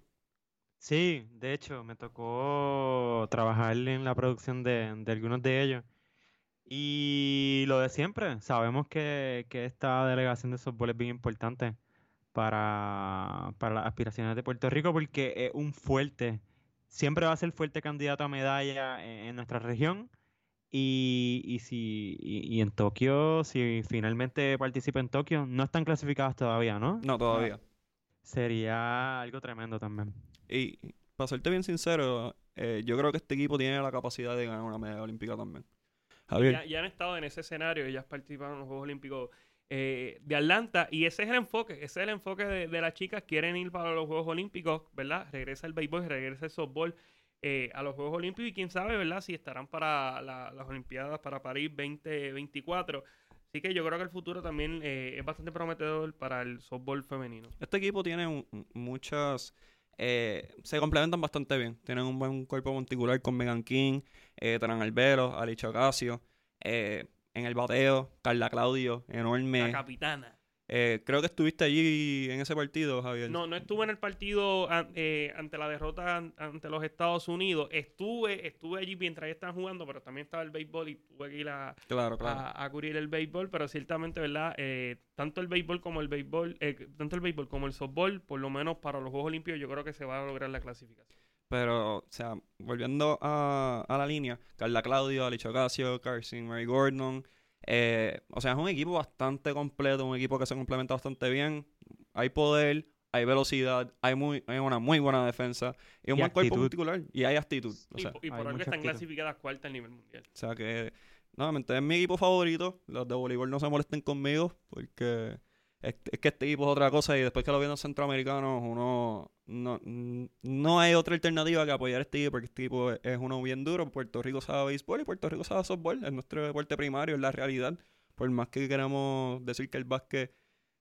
S4: Sí, de hecho, me tocó trabajar en la producción de, de algunos de ellos. Y lo de siempre, sabemos que, que esta delegación de softball es bien importante para, para las aspiraciones de Puerto Rico porque es un fuerte, siempre va a ser fuerte candidato a medalla en, en nuestra región. Y, y si y, y en Tokio, si finalmente participa en Tokio, no están clasificadas todavía, ¿no?
S1: No, todavía.
S4: Sería algo tremendo también.
S1: Y para serte bien sincero, eh, yo creo que este equipo tiene la capacidad de ganar una medalla olímpica también.
S3: Ya, ya han estado en ese escenario, ellas participaron en los Juegos Olímpicos eh, de Atlanta y ese es el enfoque, ese es el enfoque de, de las chicas, quieren ir para los Juegos Olímpicos, ¿verdad? Regresa el béisbol, regresa el softball eh, a los Juegos Olímpicos y quién sabe, ¿verdad? Si estarán para la- las Olimpiadas para París 2024. Así que yo creo que el futuro también eh, es bastante prometedor para el softball femenino.
S1: Este equipo tiene un- muchas... eh, se complementan bastante bien. Tienen un buen cuerpo monticular con Megan King, eh, Tran Albero, Alicia Ocasio. eh, en el bateo, Carla Claudio,
S3: La
S1: enorme.
S3: capitana.
S1: Eh, creo que estuviste allí en ese partido, Javier.
S3: No, no estuve en el partido eh, ante la derrota an- ante los Estados Unidos. Estuve, estuve allí mientras estaban jugando, pero también estaba el béisbol y tuve que ir a,
S1: Claro, claro.
S3: a, a cubrir el béisbol, pero ciertamente, ¿verdad? Eh, tanto el béisbol como el béisbol, eh, tanto el béisbol como el softball, por lo menos para los Juegos Olímpicos, yo creo que se va a lograr la clasificación.
S1: Pero, o sea, volviendo a, a la línea, Carla Claudio, Alicia Ocasio, Carson, Mary Gordon. Eh, o sea, es un equipo bastante completo, un equipo que se complementa bastante bien. Hay poder, hay velocidad, hay, muy, hay una muy buena defensa y un
S4: Y
S1: buen cuerpo particular. Y hay actitud. O
S3: Y,
S1: sea,
S3: po- y por algo están
S4: actitud.
S3: clasificadas cuartas al nivel mundial.
S1: o sea que, nuevamente, es mi equipo favorito. Los de voleibol no se molesten conmigo porque es, es que este equipo es otra cosa y después que lo vienen los centroamericanos, uno no, no hay otra alternativa que apoyar a este equipo porque este equipo es, es uno bien duro. Puerto Rico sabe béisbol y Puerto Rico sabe softball. Es nuestro deporte primario, es la realidad. Por más que queramos decir que el básquet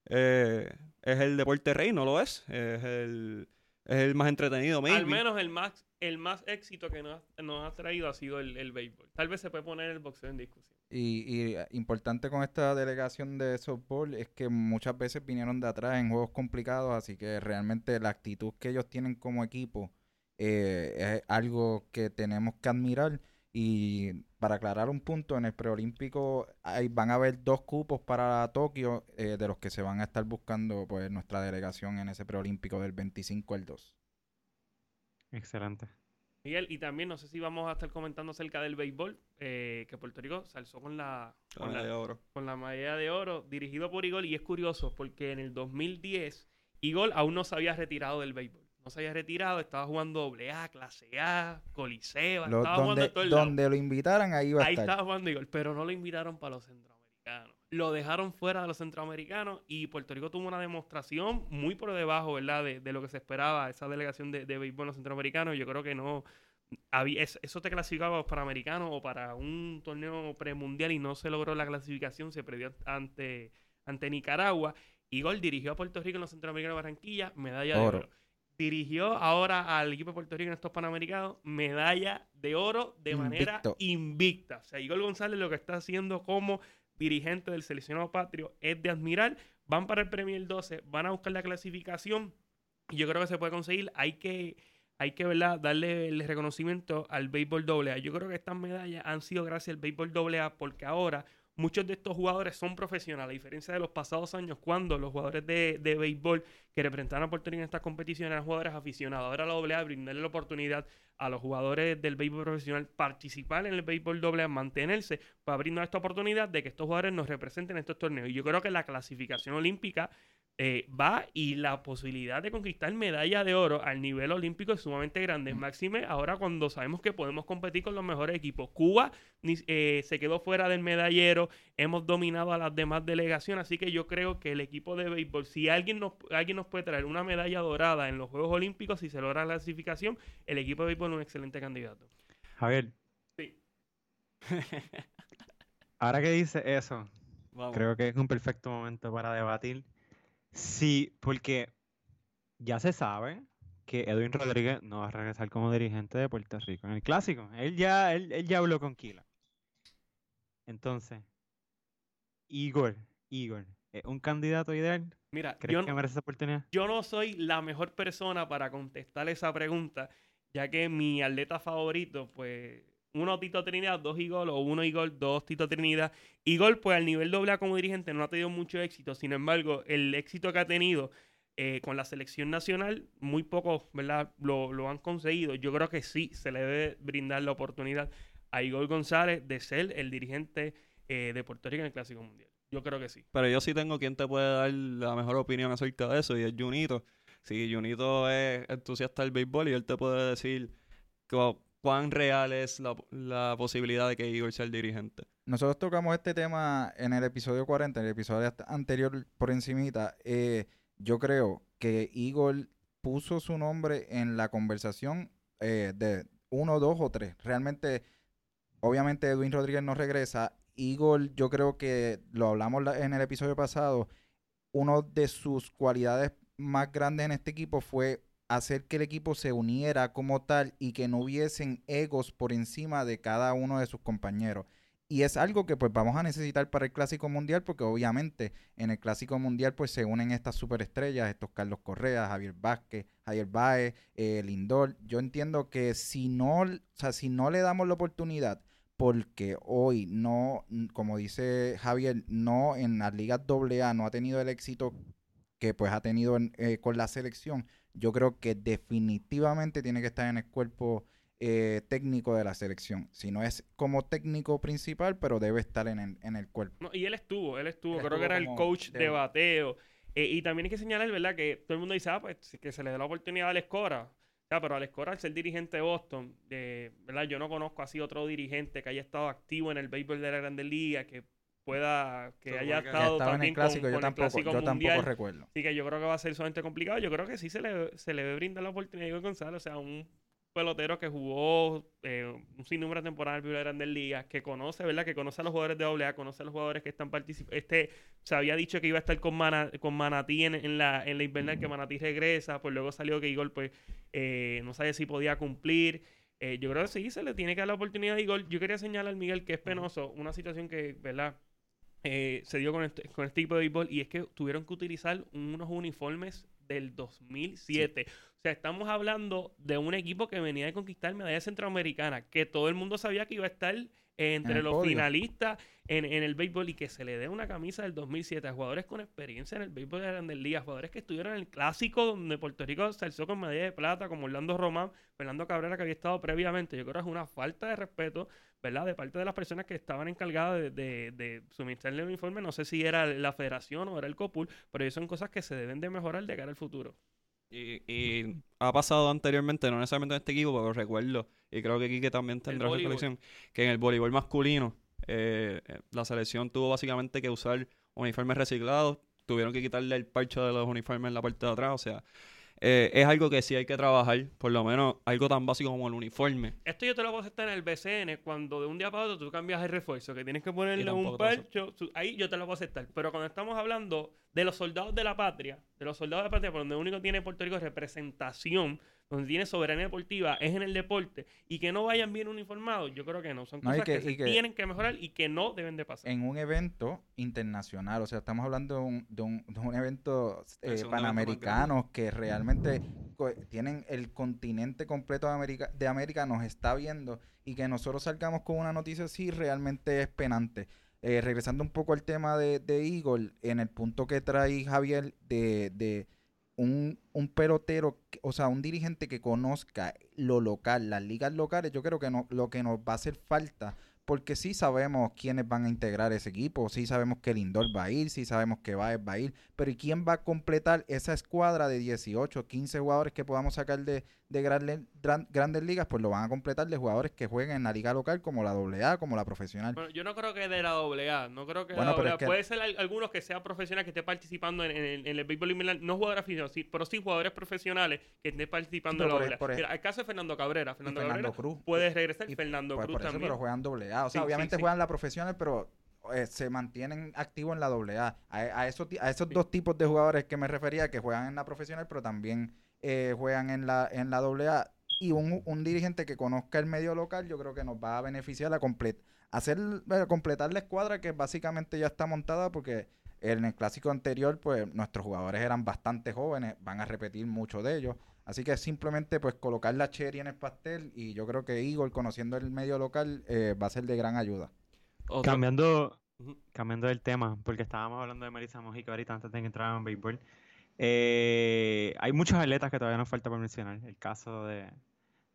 S1: eh, es el deporte rey, no lo es. Es el, es el más entretenido, maybe.
S3: Al menos el más, el más éxito que nos, ha- nos ha traído ha sido el, el béisbol. Tal vez se puede poner el boxeo en discusión.
S2: Y, y, eh, importante con esta delegación de softball es que muchas veces vinieron de atrás en juegos complicados, así que realmente la actitud que ellos tienen como equipo eh, es algo que tenemos que admirar. Y para aclarar un punto, en el preolímpico van a haber dos cupos para Tokio, eh, de los que se van a estar buscando pues nuestra delegación en ese preolímpico del 25 al 2.
S4: Excelente.
S3: Miguel, y también no sé si vamos a estar comentando acerca del béisbol, eh, que Puerto Rico se alzó con la, con, la,
S1: de oro.
S3: con la medalla de oro, dirigido por Igor, y es curioso porque en el 2010 Igor aún no se había retirado del béisbol. No se había retirado, estaba jugando doble A, clase A, Coliseo,
S2: Lo-
S3: estaba jugando
S2: donde,
S3: en todo el lado.
S2: donde lo invitaran, ahí iba a
S3: Ahí
S2: estar.
S3: estaba jugando Igor, pero no lo invitaron para los centroamericanos. Lo dejaron fuera de los centroamericanos y Puerto Rico tuvo una demostración muy por debajo, ¿verdad? De, de lo que se esperaba, esa delegación de, de béisbol en los centroamericanos. Yo creo que no. Había, es- eso te clasificaba para americanos o para un torneo premundial y no se logró la clasificación, se perdió ante, ante Nicaragua. Igor dirigió a Puerto Rico en los centroamericanos de Barranquilla, medalla
S2: Oro.
S3: de oro. Dirigió ahora al equipo de Puerto Rico en estos panamericanos, medalla de oro de manera invicta. O sea, Igor González lo que está haciendo como dirigente del seleccionado patrio es de admirar. Van para el Premier 12, van a buscar la clasificación y yo creo que se puede conseguir. Hay que, hay que ¿verdad? darle el reconocimiento al béisbol AA. Yo creo que estas medallas han sido gracias al béisbol AA porque ahora muchos de estos jugadores son profesionales, a diferencia de los pasados años cuando los jugadores de, de béisbol que representaban a Puerto Rico en estas competiciones eran jugadores aficionados. Ahora la AA brindarle la oportunidad a los jugadores del béisbol profesional participar en el béisbol AA, mantenerse, para brindar esta oportunidad de que estos jugadores nos representen en estos torneos. Y yo creo que la clasificación olímpica eh, va y la posibilidad de conquistar medalla de oro al nivel olímpico es sumamente grande. Máxime, ahora cuando sabemos que podemos competir con los mejores equipos. Cuba eh, se quedó fuera del medallero, hemos dominado a las demás delegaciones, así que yo creo que el equipo de béisbol, si alguien nos, alguien nos puede traer una medalla dorada en los Juegos Olímpicos, si se logra la clasificación, el equipo de béisbol es un excelente candidato.
S4: Javier,
S3: Sí.
S4: ahora que dice eso,
S1: Vamos.
S4: creo que es un perfecto momento para debatir. Sí, porque ya se sabe que Edwin Rodríguez no va a regresar como dirigente de Puerto Rico en el clásico. Él ya, él, él ya habló con Kila. Entonces, Igor, Igor, ¿es un candidato ideal?
S3: Mira,
S4: ¿Crees
S3: yo,
S4: que merece esa oportunidad?
S3: yo no soy la mejor persona para contestar esa pregunta, ya que mi atleta favorito, pues, uno Tito Trinidad, dos Igor, o uno Igor, dos Tito Trinidad. Igor, pues, al nivel doble como dirigente no ha tenido mucho éxito, sin embargo, el éxito que ha tenido eh, con la selección nacional, muy pocos, ¿verdad?, lo, lo han conseguido. Yo creo que sí, se le debe brindar la oportunidad a Igor González de ser el dirigente eh, de Puerto Rico en el Clásico Mundial. Yo creo que sí.
S1: Pero yo sí tengo quien te puede dar la mejor opinión acerca de eso y es Junito. Si Junito es entusiasta del béisbol y él te puede decir cu- cuán real es la, la posibilidad de que Igor sea el dirigente.
S2: Nosotros tocamos este tema en el episodio 40, en el episodio anterior por encimita. Eh, yo creo que Igor puso su nombre en la conversación eh, de uno, dos o tres. Realmente, obviamente Edwin Rodríguez no regresa. Igor, yo creo que lo hablamos la- en el episodio pasado, uno de sus cualidades más grandes en este equipo fue hacer que el equipo se uniera como tal y que no hubiesen egos por encima de cada uno de sus compañeros. y es algo que pues vamos a necesitar para el Clásico Mundial porque obviamente en el Clásico Mundial pues se unen estas superestrellas, estos Carlos Correa, Javier Vázquez, Javier Baez, eh, Lindor. Yo entiendo que si no, o sea, si no le damos la oportunidad porque hoy no, como dice Javier, no en las ligas AA no ha tenido el éxito que pues ha tenido eh, con la selección, yo creo que definitivamente tiene que estar en el cuerpo eh, técnico de la selección. Si no es como técnico principal, pero debe estar en el, en el cuerpo.
S3: y él estuvo, él estuvo, creo que era el coach de, bateo. Eh, y también hay que señalar, ¿verdad? Que todo el mundo dice, ah, pues que se le dé la oportunidad a Alex Cora. Ya, pero Alex Cora, al ser dirigente de Boston, ¿verdad? Yo no conozco así otro dirigente que haya estado activo en el béisbol de la Grandes Ligas, que pueda, que haya estado también con,
S2: yo
S3: el
S2: clásico yo tampoco recuerdo.
S3: Así que yo creo que va a ser sumamente complicado. Yo creo que sí se le, se le debe brindar la oportunidad a Gonzalo, o sea, un pelotero que jugó eh, un sinnúmero de temporadas en el de Grandes Ligas, que conoce, ¿verdad? Que conoce a los jugadores de AA, conoce a los jugadores que están participando. Este se había dicho que iba a estar con, con Manatí en, la, en la invernal, que Manatí regresa, pues luego salió que Igor, pues, eh, no sabe si podía cumplir. Eh, yo creo que sí, se le tiene que dar la oportunidad a Igor. Yo quería señalar, Miguel, que es penoso, una situación que, ¿verdad? Se dio con este, con este tipo de béisbol y es que tuvieron que utilizar unos uniformes del 2007. O sea, estamos hablando de un equipo que venía de conquistar medalla centroamericana, que todo el mundo sabía que iba a estar entre los finalistas en, el béisbol y que se le dé una camisa del 2007 a jugadores con experiencia en el béisbol de Grandes Ligas, jugadores que estuvieron en el clásico donde Puerto Rico se alzó con medalla de plata, como Orlando Román, Fernando Cabrera, que había estado previamente. Yo creo que es una falta de respeto, ¿verdad?, de parte de las personas que estaban encargadas de, de, de suministrarle el informe. No sé si era la federación o era el COPUL, pero son cosas que se deben de mejorar de cara al futuro.
S1: Y, ha pasado anteriormente, no necesariamente en este equipo, pero recuerdo, y creo que Quique también tendrá selección, que en el voleibol masculino eh, eh, la selección tuvo básicamente que usar uniformes reciclados, tuvieron que quitarle el parcho de los uniformes en la parte de atrás, o sea, eh, es algo que sí hay que trabajar, por lo menos algo tan básico como el uniforme.
S3: Esto yo te lo puedo aceptar en el BCN, cuando de un día para otro tú cambias el refuerzo, que tienes que ponerle un parcho, ahí yo te lo puedo aceptar. Pero cuando estamos hablando de los soldados de la patria, de los soldados de la patria, por donde único tiene Puerto Rico representación donde tiene soberanía deportiva es en el deporte y que no vayan bien uniformados, yo creo que no. Son cosas que, tienen que mejorar y que no deben de pasar.
S2: En un evento internacional, o sea, estamos hablando de un, de un, evento eh, panamericano que realmente tienen el continente completo de América, de América nos está viendo y que nosotros salgamos con una noticia así realmente es penante. Eh, regresando un poco al tema de, de Eagle, en el punto que trae Javier de, de un, un pelotero, o sea, un dirigente que conozca lo local, las ligas locales, yo creo que no, lo que nos va a hacer falta porque sí sabemos quiénes van a integrar ese equipo, sí sabemos que Lindor va a ir, sí sabemos que Baez va a ir, pero ¿y quién va a completar esa escuadra de 18, 15 jugadores que podamos sacar de, de grandes ligas? Pues lo van a completar de jugadores que jueguen en la liga local como la AA, como la profesional.
S3: Bueno, yo no creo que de la AA, no creo que de la Puede ser algunos que sean profesionales que estén participando en, el béisbol no jugadores aficionados, sí, pero sí jugadores profesionales que estén participando en la AA. el caso de Fernando Cabrera, Fernando, Cabrera Cruz. puede regresar, y Fernando
S2: pues
S3: Cruz
S2: también. pero juegan AA. O sea, obviamente juegan la profesional, pero eh, se mantienen activos en la AA. A, a, esos, a esos dos tipos de jugadores que me refería, que juegan en la profesional, pero también eh, juegan en la, en la AA. Y un, un, dirigente que conozca el medio local, yo creo que nos va a beneficiar a complet hacer completar la escuadra que básicamente ya está montada porque en el clásico anterior pues nuestros jugadores eran bastante jóvenes, van a repetir mucho de ellos. Así que simplemente pues colocar la cherry en el pastel y yo creo que Igor, conociendo el medio local, eh, va a ser de gran ayuda.
S4: Cambiando, cambiando el tema, porque estábamos hablando de Marisa Mojica ahorita antes de que entrara en béisbol. Eh, hay muchos atletas que todavía nos falta por mencionar. El caso de,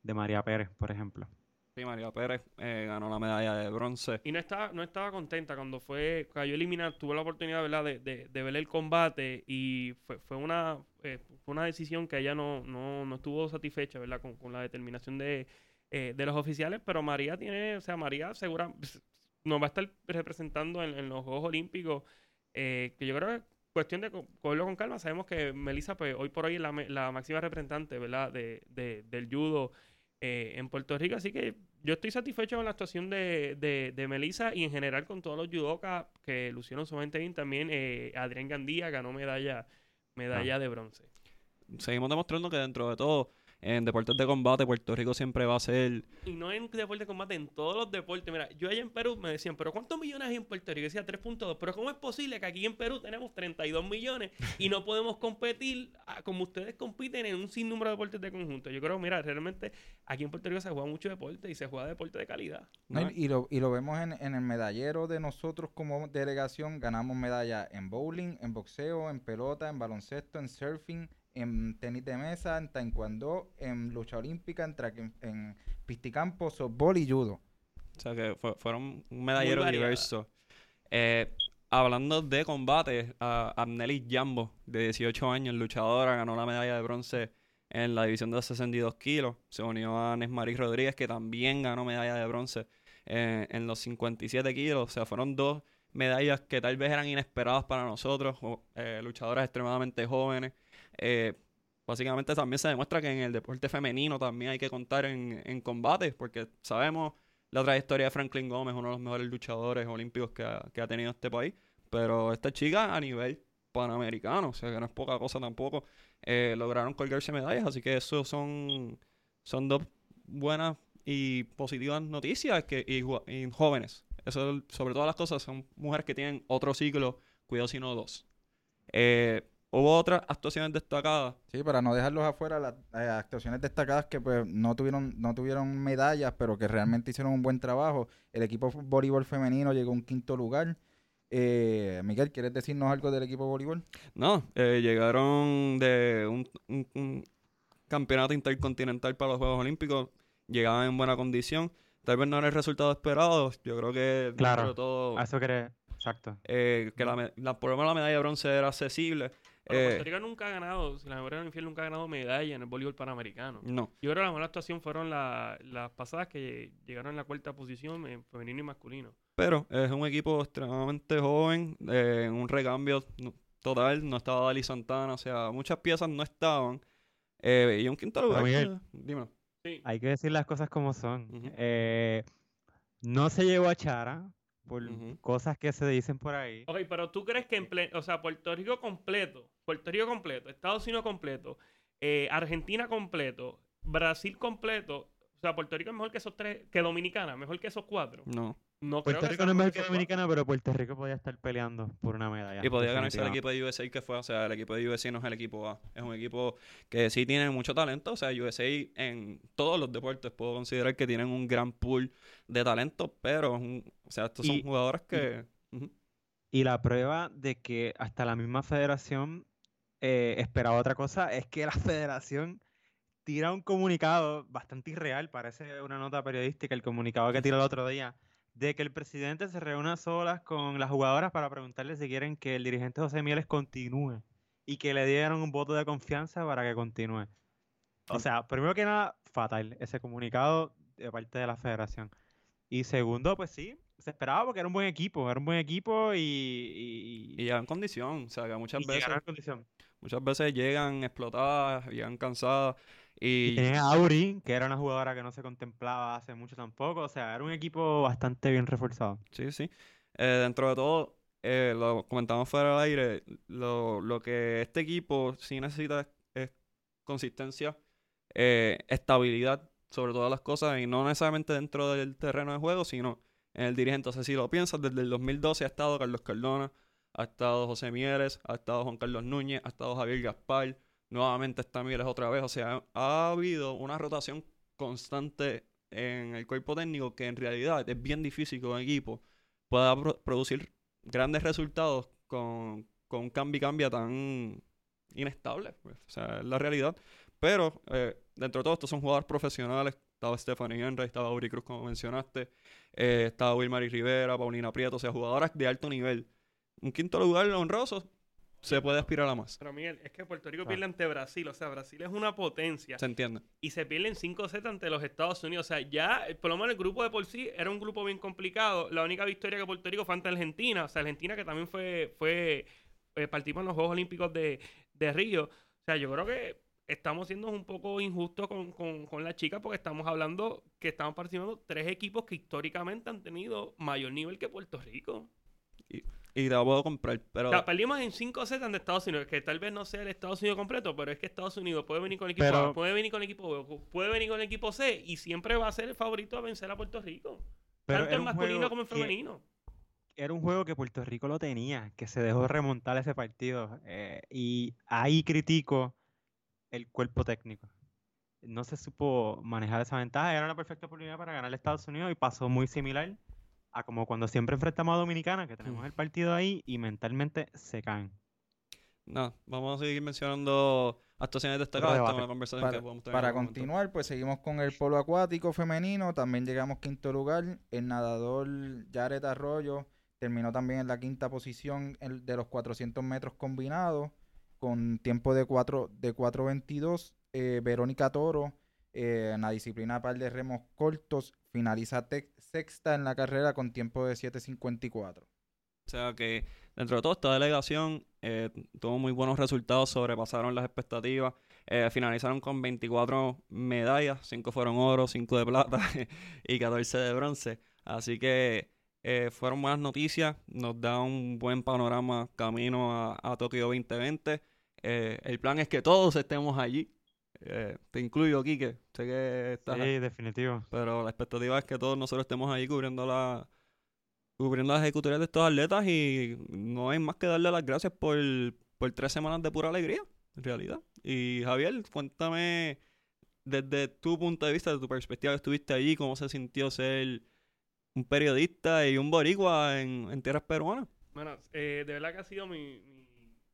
S4: de María Pérez, por ejemplo.
S1: Sí, María Pérez eh, ganó la medalla de bronce.
S3: Y no estaba, no estaba contenta cuando fue cayó eliminada, tuvo la oportunidad ¿verdad? De, de, de ver el combate y fue, fue una eh, fue una decisión que ella no, no, no estuvo satisfecha ¿verdad? Con, con la determinación de, eh, de los oficiales, pero María tiene, o sea, María segura nos va a estar representando en, los Juegos Olímpicos, que yo creo que cuestión de cogerlo con calma. Sabemos que Melissa, pues hoy por hoy es la, la máxima representante ¿verdad? De, de, del judo eh, en Puerto Rico. Así que yo estoy satisfecho con la actuación de, de, Melissa y en general con todos los judokas que lucieron sumamente bien. También eh, Adrián Gandía ganó medalla, medalla ah. de bronce.
S1: Seguimos demostrando que dentro de todo en deportes de combate, Puerto Rico siempre va a ser...
S3: Y no en deporte de combate, en todos los deportes. Mira, yo allá en Perú me decían, ¿pero cuántos millones hay en Puerto Rico? Yo decía 3.2. Pero ¿cómo es posible que aquí en Perú tenemos 32 millones y no podemos competir ah, como ustedes compiten en un sinnúmero de deportes de conjunto? Yo creo, mira, realmente aquí en Puerto Rico se juega mucho deporte y se juega deporte de calidad.
S2: No, y, y lo, y lo vemos en, en el medallero de nosotros como delegación. Ganamos medallas en bowling, en boxeo, en pelota, en baloncesto, en surfing, en tenis de mesa, en taekwondo, en lucha olímpica, en, track, en, en pisticampo, softball y judo.
S1: O sea que fue- fueron un medallero diverso. Eh, hablando de combate, a Abnelis Jambo, de 18 años, luchadora, ganó la medalla de bronce en la división de 62 kilos. Se unió a Nesmaris Rodríguez, que también ganó medalla de bronce eh, en los 57 kilos. O sea, fueron dos medallas que tal vez eran inesperadas para nosotros, o, eh, luchadoras extremadamente jóvenes. Eh, básicamente también se demuestra que en el deporte femenino también hay que contar en, en combate, porque sabemos la trayectoria de Franklin Gómez, uno de los mejores luchadores olímpicos que ha, que ha tenido este país. Pero esta chica a nivel panamericano, o sea que no es poca cosa tampoco, eh, lograron colgarse medallas, así que eso son, son dos buenas y positivas noticias que, y jóvenes. Eso, sobre todas las cosas, son mujeres que tienen otro ciclo, cuidado si no dos. Eh, hubo otras actuaciones destacadas.
S2: Sí, para no dejarlos afuera, las eh, actuaciones destacadas que pues no tuvieron, no tuvieron medallas, pero que realmente hicieron un buen trabajo. El equipo voleibol femenino llegó a un quinto lugar. Eh, Miguel, ¿quieres decirnos algo del equipo voleibol?
S1: No, eh, llegaron de un, un- un campeonato intercontinental para los Juegos Olímpicos, llegaban en buena condición. Tal vez no era el resultado esperado. Yo creo que
S4: Claro,
S1: todo,
S4: A eso querés. Exacto.
S1: eh, que la, la- por lo menos la medalla de bronce era accesible.
S3: Pero
S1: Eh,
S3: Puerto Rico nunca ha ganado, si la memoria no me infiel, nunca ha ganado medalla en el voleibol panamericano.
S1: no,
S3: Yo creo que la mejor actuación fueron la- las pasadas que llegaron en la cuarta posición en femenino y masculino.
S1: pero es un equipo extremadamente joven, eh, en un recambio total. No estaba Dali Santana, o sea, muchas piezas no estaban. Eh, y un quinto lugar.
S4: Miguel.
S1: eh, dímelo.
S3: Sí.
S4: Hay que decir las cosas como son. Eh, no se llevó a Chara por cosas que se dicen por ahí.
S3: Ok, pero tú crees que en ple- o sea, Puerto Rico completo, Puerto Rico completo, Estados Unidos completo, eh, Argentina completo, Brasil completo, o sea, Puerto Rico es mejor que esos tres, que Dominicana, mejor que esos cuatro.
S1: No.
S3: No creo
S4: Puerto Rico no es mejor que. Dominicana, pero Puerto Rico podía estar peleando por una medalla.
S1: Y podía ganarse el equipo de USA que fue, o sea, el equipo de USA no es el equipo A, es un equipo que sí tiene mucho talento, o sea, USA en todos los deportes puedo considerar que tienen un gran pool de talento, pero, es un- o sea, estos son
S4: Y-
S1: jugadores que...
S4: Y la prueba de que hasta la misma federación eh, esperaba otra cosa es que la federación tira un comunicado bastante irreal, parece una nota periodística, el comunicado que tiró el otro día, de que el presidente se reúne a solas con las jugadoras para preguntarle si quieren que el dirigente José Mieles continúe y que le dieran un voto de confianza para que continúe. O sea, primero que nada, fatal ese comunicado de parte de la federación. Y segundo, pues sí, se esperaba porque era un buen equipo, era un buen equipo y, y,
S1: Y llegan en condición, o sea, que muchas veces,
S4: llegaron en condición.
S1: muchas veces llegan explotadas, llegan cansadas y...
S4: Y a Auri, que era una jugadora que no se contemplaba hace mucho tampoco. O sea, era un equipo bastante bien reforzado.
S1: Sí, sí. Eh, dentro de todo, eh, lo comentamos fuera del aire, lo, lo que este equipo sí necesita es, es consistencia, eh, estabilidad sobre todas las cosas y no necesariamente dentro del terreno de juego, sino en el dirigente. O sea, si lo piensas, desde el 2012 ha estado Carlos Cardona, ha estado José Mieres, ha estado Juan Carlos Núñez, ha estado Javier Gaspar, nuevamente está Mieres otra vez. O sea, ha habido una rotación constante en el cuerpo técnico que en realidad es bien difícil que un equipo pueda pro- producir grandes resultados con, con un cambio y cambia tan inestable. O sea, es la realidad. Pero eh, dentro de todo, estos son jugadores profesionales. Estaba Stephanie Henry, estaba Uri Cruz, como mencionaste. eh, estaba Wilmary Rivera, Paulina Prieto. O sea, jugadoras de alto nivel. Un quinto lugar honroso se puede aspirar a más.
S3: Pero Miguel, es que Puerto Rico pierde ante Brasil, o sea, Brasil es una potencia
S1: ¿Se entiende?
S3: y se pierden 5 sets ante los Estados Unidos. O sea, ya, eh, por lo menos el grupo de por sí era un grupo bien complicado. La única victoria que Puerto Rico fue ante Argentina. O sea, Argentina que también fue, fue eh, participó en los Juegos Olímpicos de, de Río. O sea, yo creo que estamos siendo un poco injustos con, con, con la chica porque estamos hablando que estamos participando tres equipos que históricamente han tenido mayor nivel que Puerto Rico.
S1: y te la puedo comprar. Pero
S3: O sea, perdimos en 5 sets ante Estados Unidos, que tal vez no sea el Estados Unidos completo, pero es que Estados Unidos puede venir con el equipo
S4: Pero-
S3: A, puede venir con el equipo B, puede venir con el equipo C y siempre va a ser el favorito a vencer a Puerto Rico.
S4: Pero
S3: tanto en masculino como en
S4: que-
S3: femenino.
S4: era un juego que Puerto Rico lo tenía, que se dejó remontar ese partido. eh, y ahí critico el cuerpo técnico. No se supo manejar esa ventaja. Era una perfecta oportunidad para ganar a Estados Unidos y pasó muy similar a como cuando siempre enfrentamos a Dominicana, que tenemos el partido ahí y mentalmente se caen.
S1: no, vamos a seguir mencionando actuaciones destacadas. Esta es
S4: debate.
S1: una conversación
S2: Para,
S1: que podemos tener
S2: para continuar, pues seguimos con el polo acuático femenino. También llegamos quinto lugar. El nadador Jared Arroyo terminó también en la quinta posición de los 400 metros combinados con tiempo de 4 de 4.22. Eh, Verónica Toro eh, en la disciplina par de remos cortos finaliza sexta en la carrera con tiempo de 7.54.
S1: O sea que dentro de todo esta delegación eh, tuvo muy buenos resultados, sobrepasaron las expectativas, eh, finalizaron con 24 medallas, 5 fueron oro, 5 de plata y 14 de bronce. Así que eh, fueron buenas noticias, nos da un buen panorama camino a, a Tokio 2020. Eh, el plan es que todos estemos allí. Eh, te incluyo, Quique, sé que estás
S4: Sí, definitivo.
S1: pero la expectativa es que todos nosotros estemos ahí cubriendo la cubriendo las ejecutorias de estos atletas y no hay más que darle las gracias por, por tres semanas de pura alegría, en realidad. Y Javier, cuéntame desde tu punto de vista, desde tu perspectiva que estuviste allí, cómo se sintió ser un periodista y un boricua en, en tierras peruanas.
S3: Bueno, eh, de verdad que ha sido mi, mi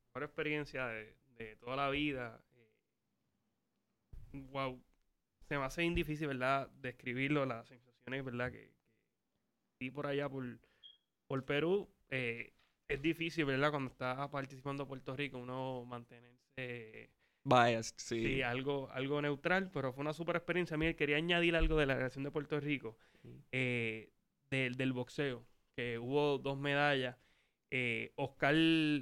S3: mejor experiencia de, de toda la vida. Wow. Se me hace bien difícil, ¿verdad? Describirlo, las sensaciones, ¿verdad? Que, vi por allá, por, por Perú. Eh, es difícil, ¿verdad? Cuando está participando Puerto Rico, uno mantenerse
S1: Vaya, sí.
S3: Sí, algo, algo neutral, pero fue una super experiencia. Mira, quería añadir algo de la relación de Puerto Rico, eh, del, del boxeo, que hubo dos medallas. Eh, Oscar,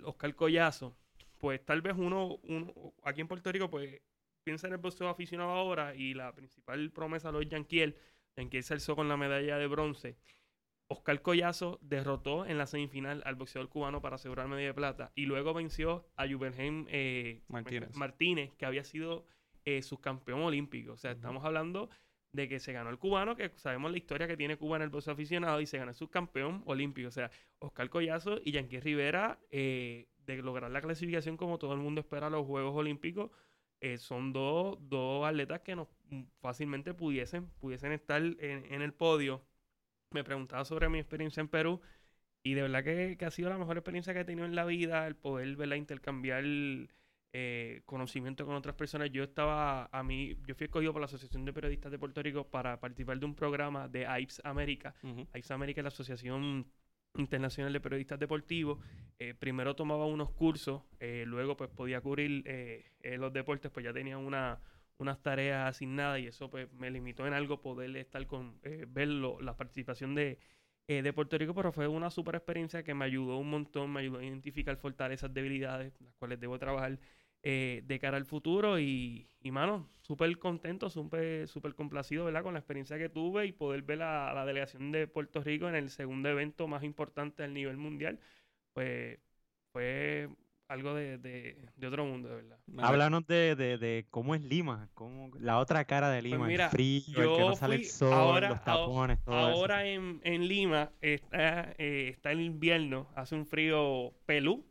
S3: Oscar Collazo, pues tal vez uno, uno, aquí en Puerto Rico, pues piensa en el boxeo aficionado ahora y la principal promesa lo es Yanquiel. Yanquiel se alzó con la medalla de bronce. Oscar Collazo derrotó en la semifinal al boxeador cubano para asegurar medalla de plata y luego venció a Jubergen eh,
S1: Martínez.
S3: Martínez, que había sido eh, subcampeón olímpico. O sea, estamos hablando de que se ganó el cubano, que sabemos la historia que tiene Cuba en el boxeo aficionado, y se ganó el subcampeón olímpico. O sea, Oscar Collazo y Yankee Rivera, eh, de lograr la clasificación como todo el mundo espera a los Juegos Olímpicos, eh, son dos, dos atletas que nos mm, fácilmente pudiesen, pudiesen estar en, en el podio. Me preguntaba sobre mi experiencia en Perú y de verdad que, que ha sido la mejor experiencia que he tenido en la vida, el poder ¿verdad? intercambiar eh, conocimiento con otras personas. Yo estaba, a mí, yo fui escogido por la Asociación de Periodistas de Puerto Rico para participar de un programa de AIPS América.
S1: Ujú.
S3: AIPS América es la Asociación Internacional de Periodistas Deportivos. Eh, primero tomaba unos cursos, eh, luego pues podía cubrir eh, eh, los deportes, pues ya tenía una, unas tareas asignadas y eso pues me limitó en algo poder estar con, eh, ver lo- la participación de, de Puerto Rico, pero fue una super experiencia que me ayudó un montón, me ayudó a identificar fortalezas, debilidades, las cuales debo trabajar eh, de cara al futuro y, y mano, súper contento, súper súper complacido, ¿verdad? Con la experiencia que tuve y poder ver a, a la delegación de Puerto Rico en el segundo evento más importante a nivel mundial, pues fue algo de, de, de otro mundo, de verdad.
S4: Háblanos de, de, de cómo es Lima, cómo, la otra cara de Lima,
S3: Pues mira,
S4: el frío, el que no sale el sol,
S3: ahora-
S4: los tapones, todo eso.
S3: Ahora en, en Lima está, eh, está el invierno, hace un frío pelú,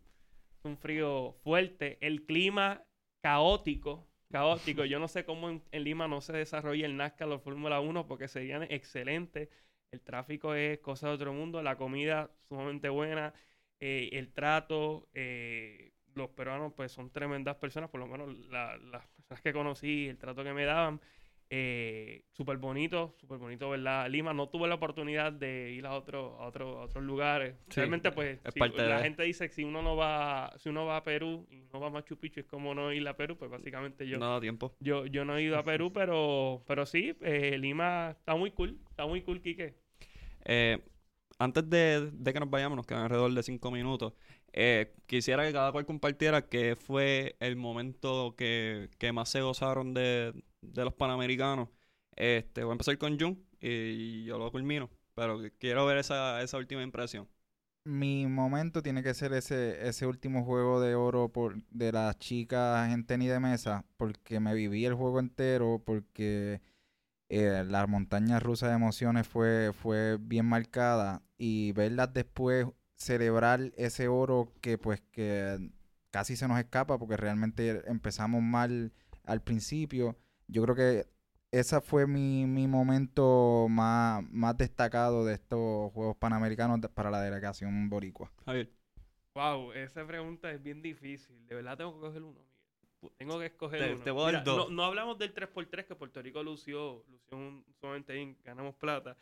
S3: un frío fuerte, el clima caótico, caótico. Yo no sé cómo en, en Lima no se desarrolla el NASCAR o Fórmula 1 porque serían excelentes. El tráfico es cosa de otro mundo, la comida sumamente buena, eh, el trato, eh, los peruanos pues son tremendas personas, por lo menos la- las personas que conocí, el trato que me daban. Eh, súper bonito, súper bonito, ¿verdad? Lima no tuve la oportunidad de ir a, otro, a, otro, a otros lugares.
S1: Sí,
S3: Realmente, pues, si la
S1: de-
S3: gente dice que si uno no va, si uno va a Perú y no va a Machu Picchu es como no ir a Perú, pues básicamente yo,
S1: No da tiempo.
S3: yo, yo no he ido a Perú, pero, pero sí, eh, Lima está muy cool, está muy cool, Quique.
S1: Eh, antes de, de que nos vayamos, nos quedan alrededor de cinco minutos. eh, quisiera que cada cual compartiera qué fue el momento que, que más se gozaron de, de los panamericanos. Este, voy a empezar con Jun y yo lo culmino, pero quiero ver esa, esa última impresión.
S2: mi momento tiene que ser ese, ese último juego de oro por, de las chicas en tenis de mesa, porque me viví el juego entero, porque eh, la montaña rusa de emociones fue, fue bien marcada y verlas después celebrar ese oro que pues que casi se nos escapa porque realmente empezamos mal al principio. Yo creo que ese fue mi, mi momento más, más destacado de estos Juegos Panamericanos de- para la delegación boricua.
S1: Javier.
S3: Wow, esa pregunta es bien difícil. De verdad tengo que coger uno, Miguel. Tengo que escoger
S1: Te-
S3: uno.
S1: te voy a dar
S3: Mira,
S1: dos.
S3: No, no hablamos del 3x3 que Puerto Rico lució, lució un, sumamente bien, ganamos plata.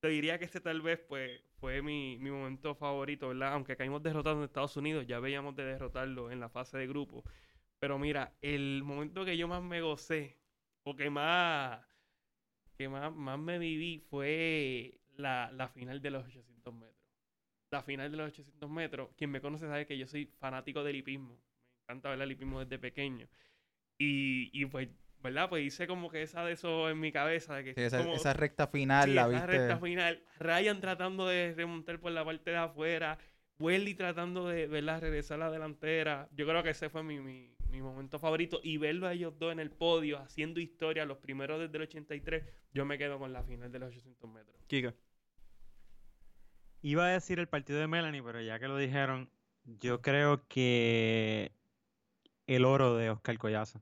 S3: Te diría que este tal vez pues, fue mi, mi momento favorito, ¿verdad? Aunque caímos derrotados en Estados Unidos, ya veíamos de derrotarlo en la fase de grupo. Pero mira, el momento que yo más me gocé, o que más, que más, más me viví, fue la, la final de los 800 metros la final de los 800 metros, quien me conoce sabe que yo soy fanático del hipismo. Me encanta ver el hipismo desde pequeño. Y, y pues, ¿verdad? Pues hice como que esa de eso en mi cabeza. De que
S2: Sí, esa,
S3: como-
S2: esa recta final
S3: sí,
S2: la
S3: esa
S2: viste.
S3: recta final. Ryan tratando de remontar por la parte de afuera. Welly tratando de, ¿verdad? Regresar a la delantera. Yo creo que ese fue mi, mi, mi momento favorito. Y verlo a ellos dos en el podio, haciendo historia, los primeros desde el 83, yo me quedo con la final de los 800 metros.
S1: Kika.
S4: Iba a decir el partido de Melanie, pero ya que lo dijeron, yo creo que el oro de Oscar Collazo.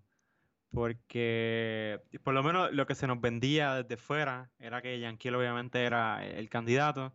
S4: Porque por lo menos lo que se nos vendía desde fuera era que Yanquiel obviamente era el candidato.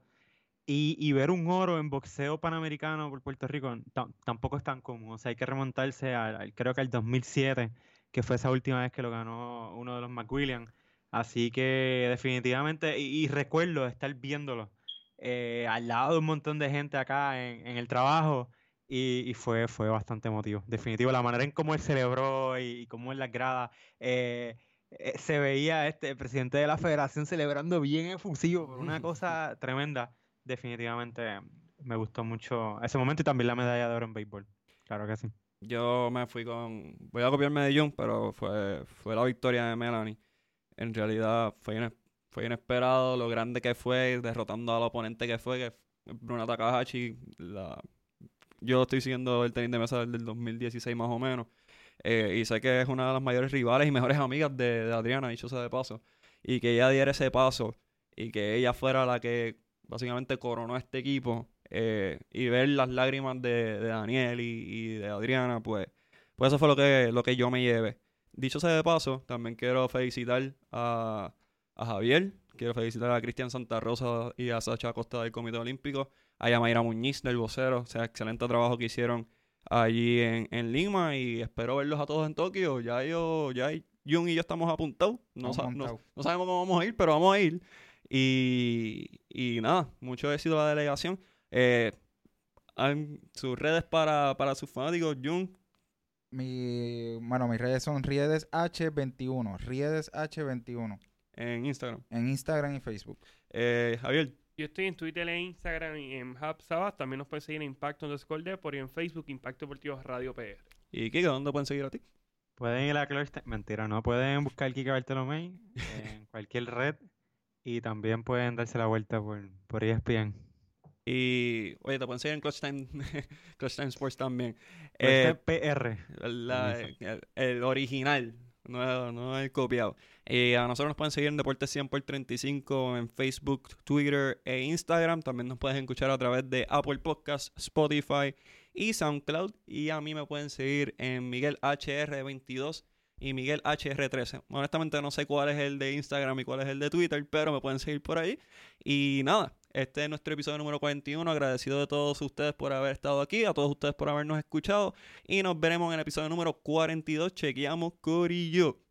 S4: Y, y ver un oro en boxeo panamericano por Puerto Rico tam- tampoco es tan común. O sea, hay que remontarse al, al- creo que al 2007, que fue esa última vez que lo ganó uno de los McWilliam. Así que definitivamente, y, y recuerdo estar viéndolo eh, al lado de un montón de gente acá en, en el trabajo y, y fue, fue bastante emotivo. Definitivo, la manera en cómo él celebró y, y cómo en las gradas eh, eh, se veía este el presidente de la federación celebrando bien efusivo, una cosa tremenda. Definitivamente me gustó mucho ese momento y también la medalla de oro en béisbol. Claro que sí.
S1: Yo me fui con. Voy a copiarme de pero fue, fue la victoria de Melanie. En realidad fue, ines- fue inesperado lo grande que fue, derrotando al oponente que fue, que fue Bruna Takahashi. La... Yo estoy siguiendo el tenis de mesa desde el 2016 más o menos. eh, y sé que es una de las mayores rivales y mejores amigas de, de Adriana, dicho sea de paso. Y que ella diera ese paso y que ella fuera la que básicamente coronó a este equipo eh, y ver las lágrimas de, de Daniel y, y de Adriana, pues, pues eso fue lo que, lo que yo me llevé. Dicho sea de paso, también quiero felicitar a, a Javier, quiero felicitar a Cristian Santa Rosa y a Sacha Costa del Comité Olímpico, a Yamaira Muñiz del vocero, o sea, excelente trabajo que hicieron allí en, en Lima y espero verlos a todos en Tokio. Ya yo, ya Jun y yo estamos apuntados. No, no-
S2: montados.
S1: no sabemos cómo vamos a ir, pero vamos a ir. Y, y nada, mucho éxito a la delegación. Eh, en sus redes para, para sus fanáticos, Jun,
S2: Mi, bueno, mis redes son Riedes H21. Riedes H21.
S1: en Instagram.
S2: En Instagram y Facebook.
S1: Eh, Javier,
S3: Yo estoy en Twitter, en Instagram y en Hub Sabas. También nos pueden seguir en Impacto underscore Depor y en Facebook Impacto Deportivo Radio PR.
S1: y Kika, ¿dónde pueden seguir a ti?
S4: Pueden ir a Clockstein, mentira, no, pueden buscar Kika Bartolomé en cualquier red y también pueden darse la vuelta por, por ESPN.
S1: Y, oye, te pueden seguir en Clutch Time, Clutch Time Sports también. Eh,
S4: PR.
S1: la- el, el original, no, no el copiado. Y a nosotros nos pueden seguir en Deportes 100 por 35 en Facebook, Twitter e Instagram. También nos puedes escuchar a través de Apple Podcasts, Spotify y SoundCloud. Y a mí me pueden seguir en Miguel HR22 y Miguel HR13. Honestamente no sé cuál es el de Instagram y cuál es el de Twitter, pero me pueden seguir por ahí. Y nada, este es nuestro episodio número 41. Agradecido de todos ustedes por haber estado aquí, a todos ustedes por habernos escuchado. Y nos veremos en el episodio número 42. Chequeamos Corillo.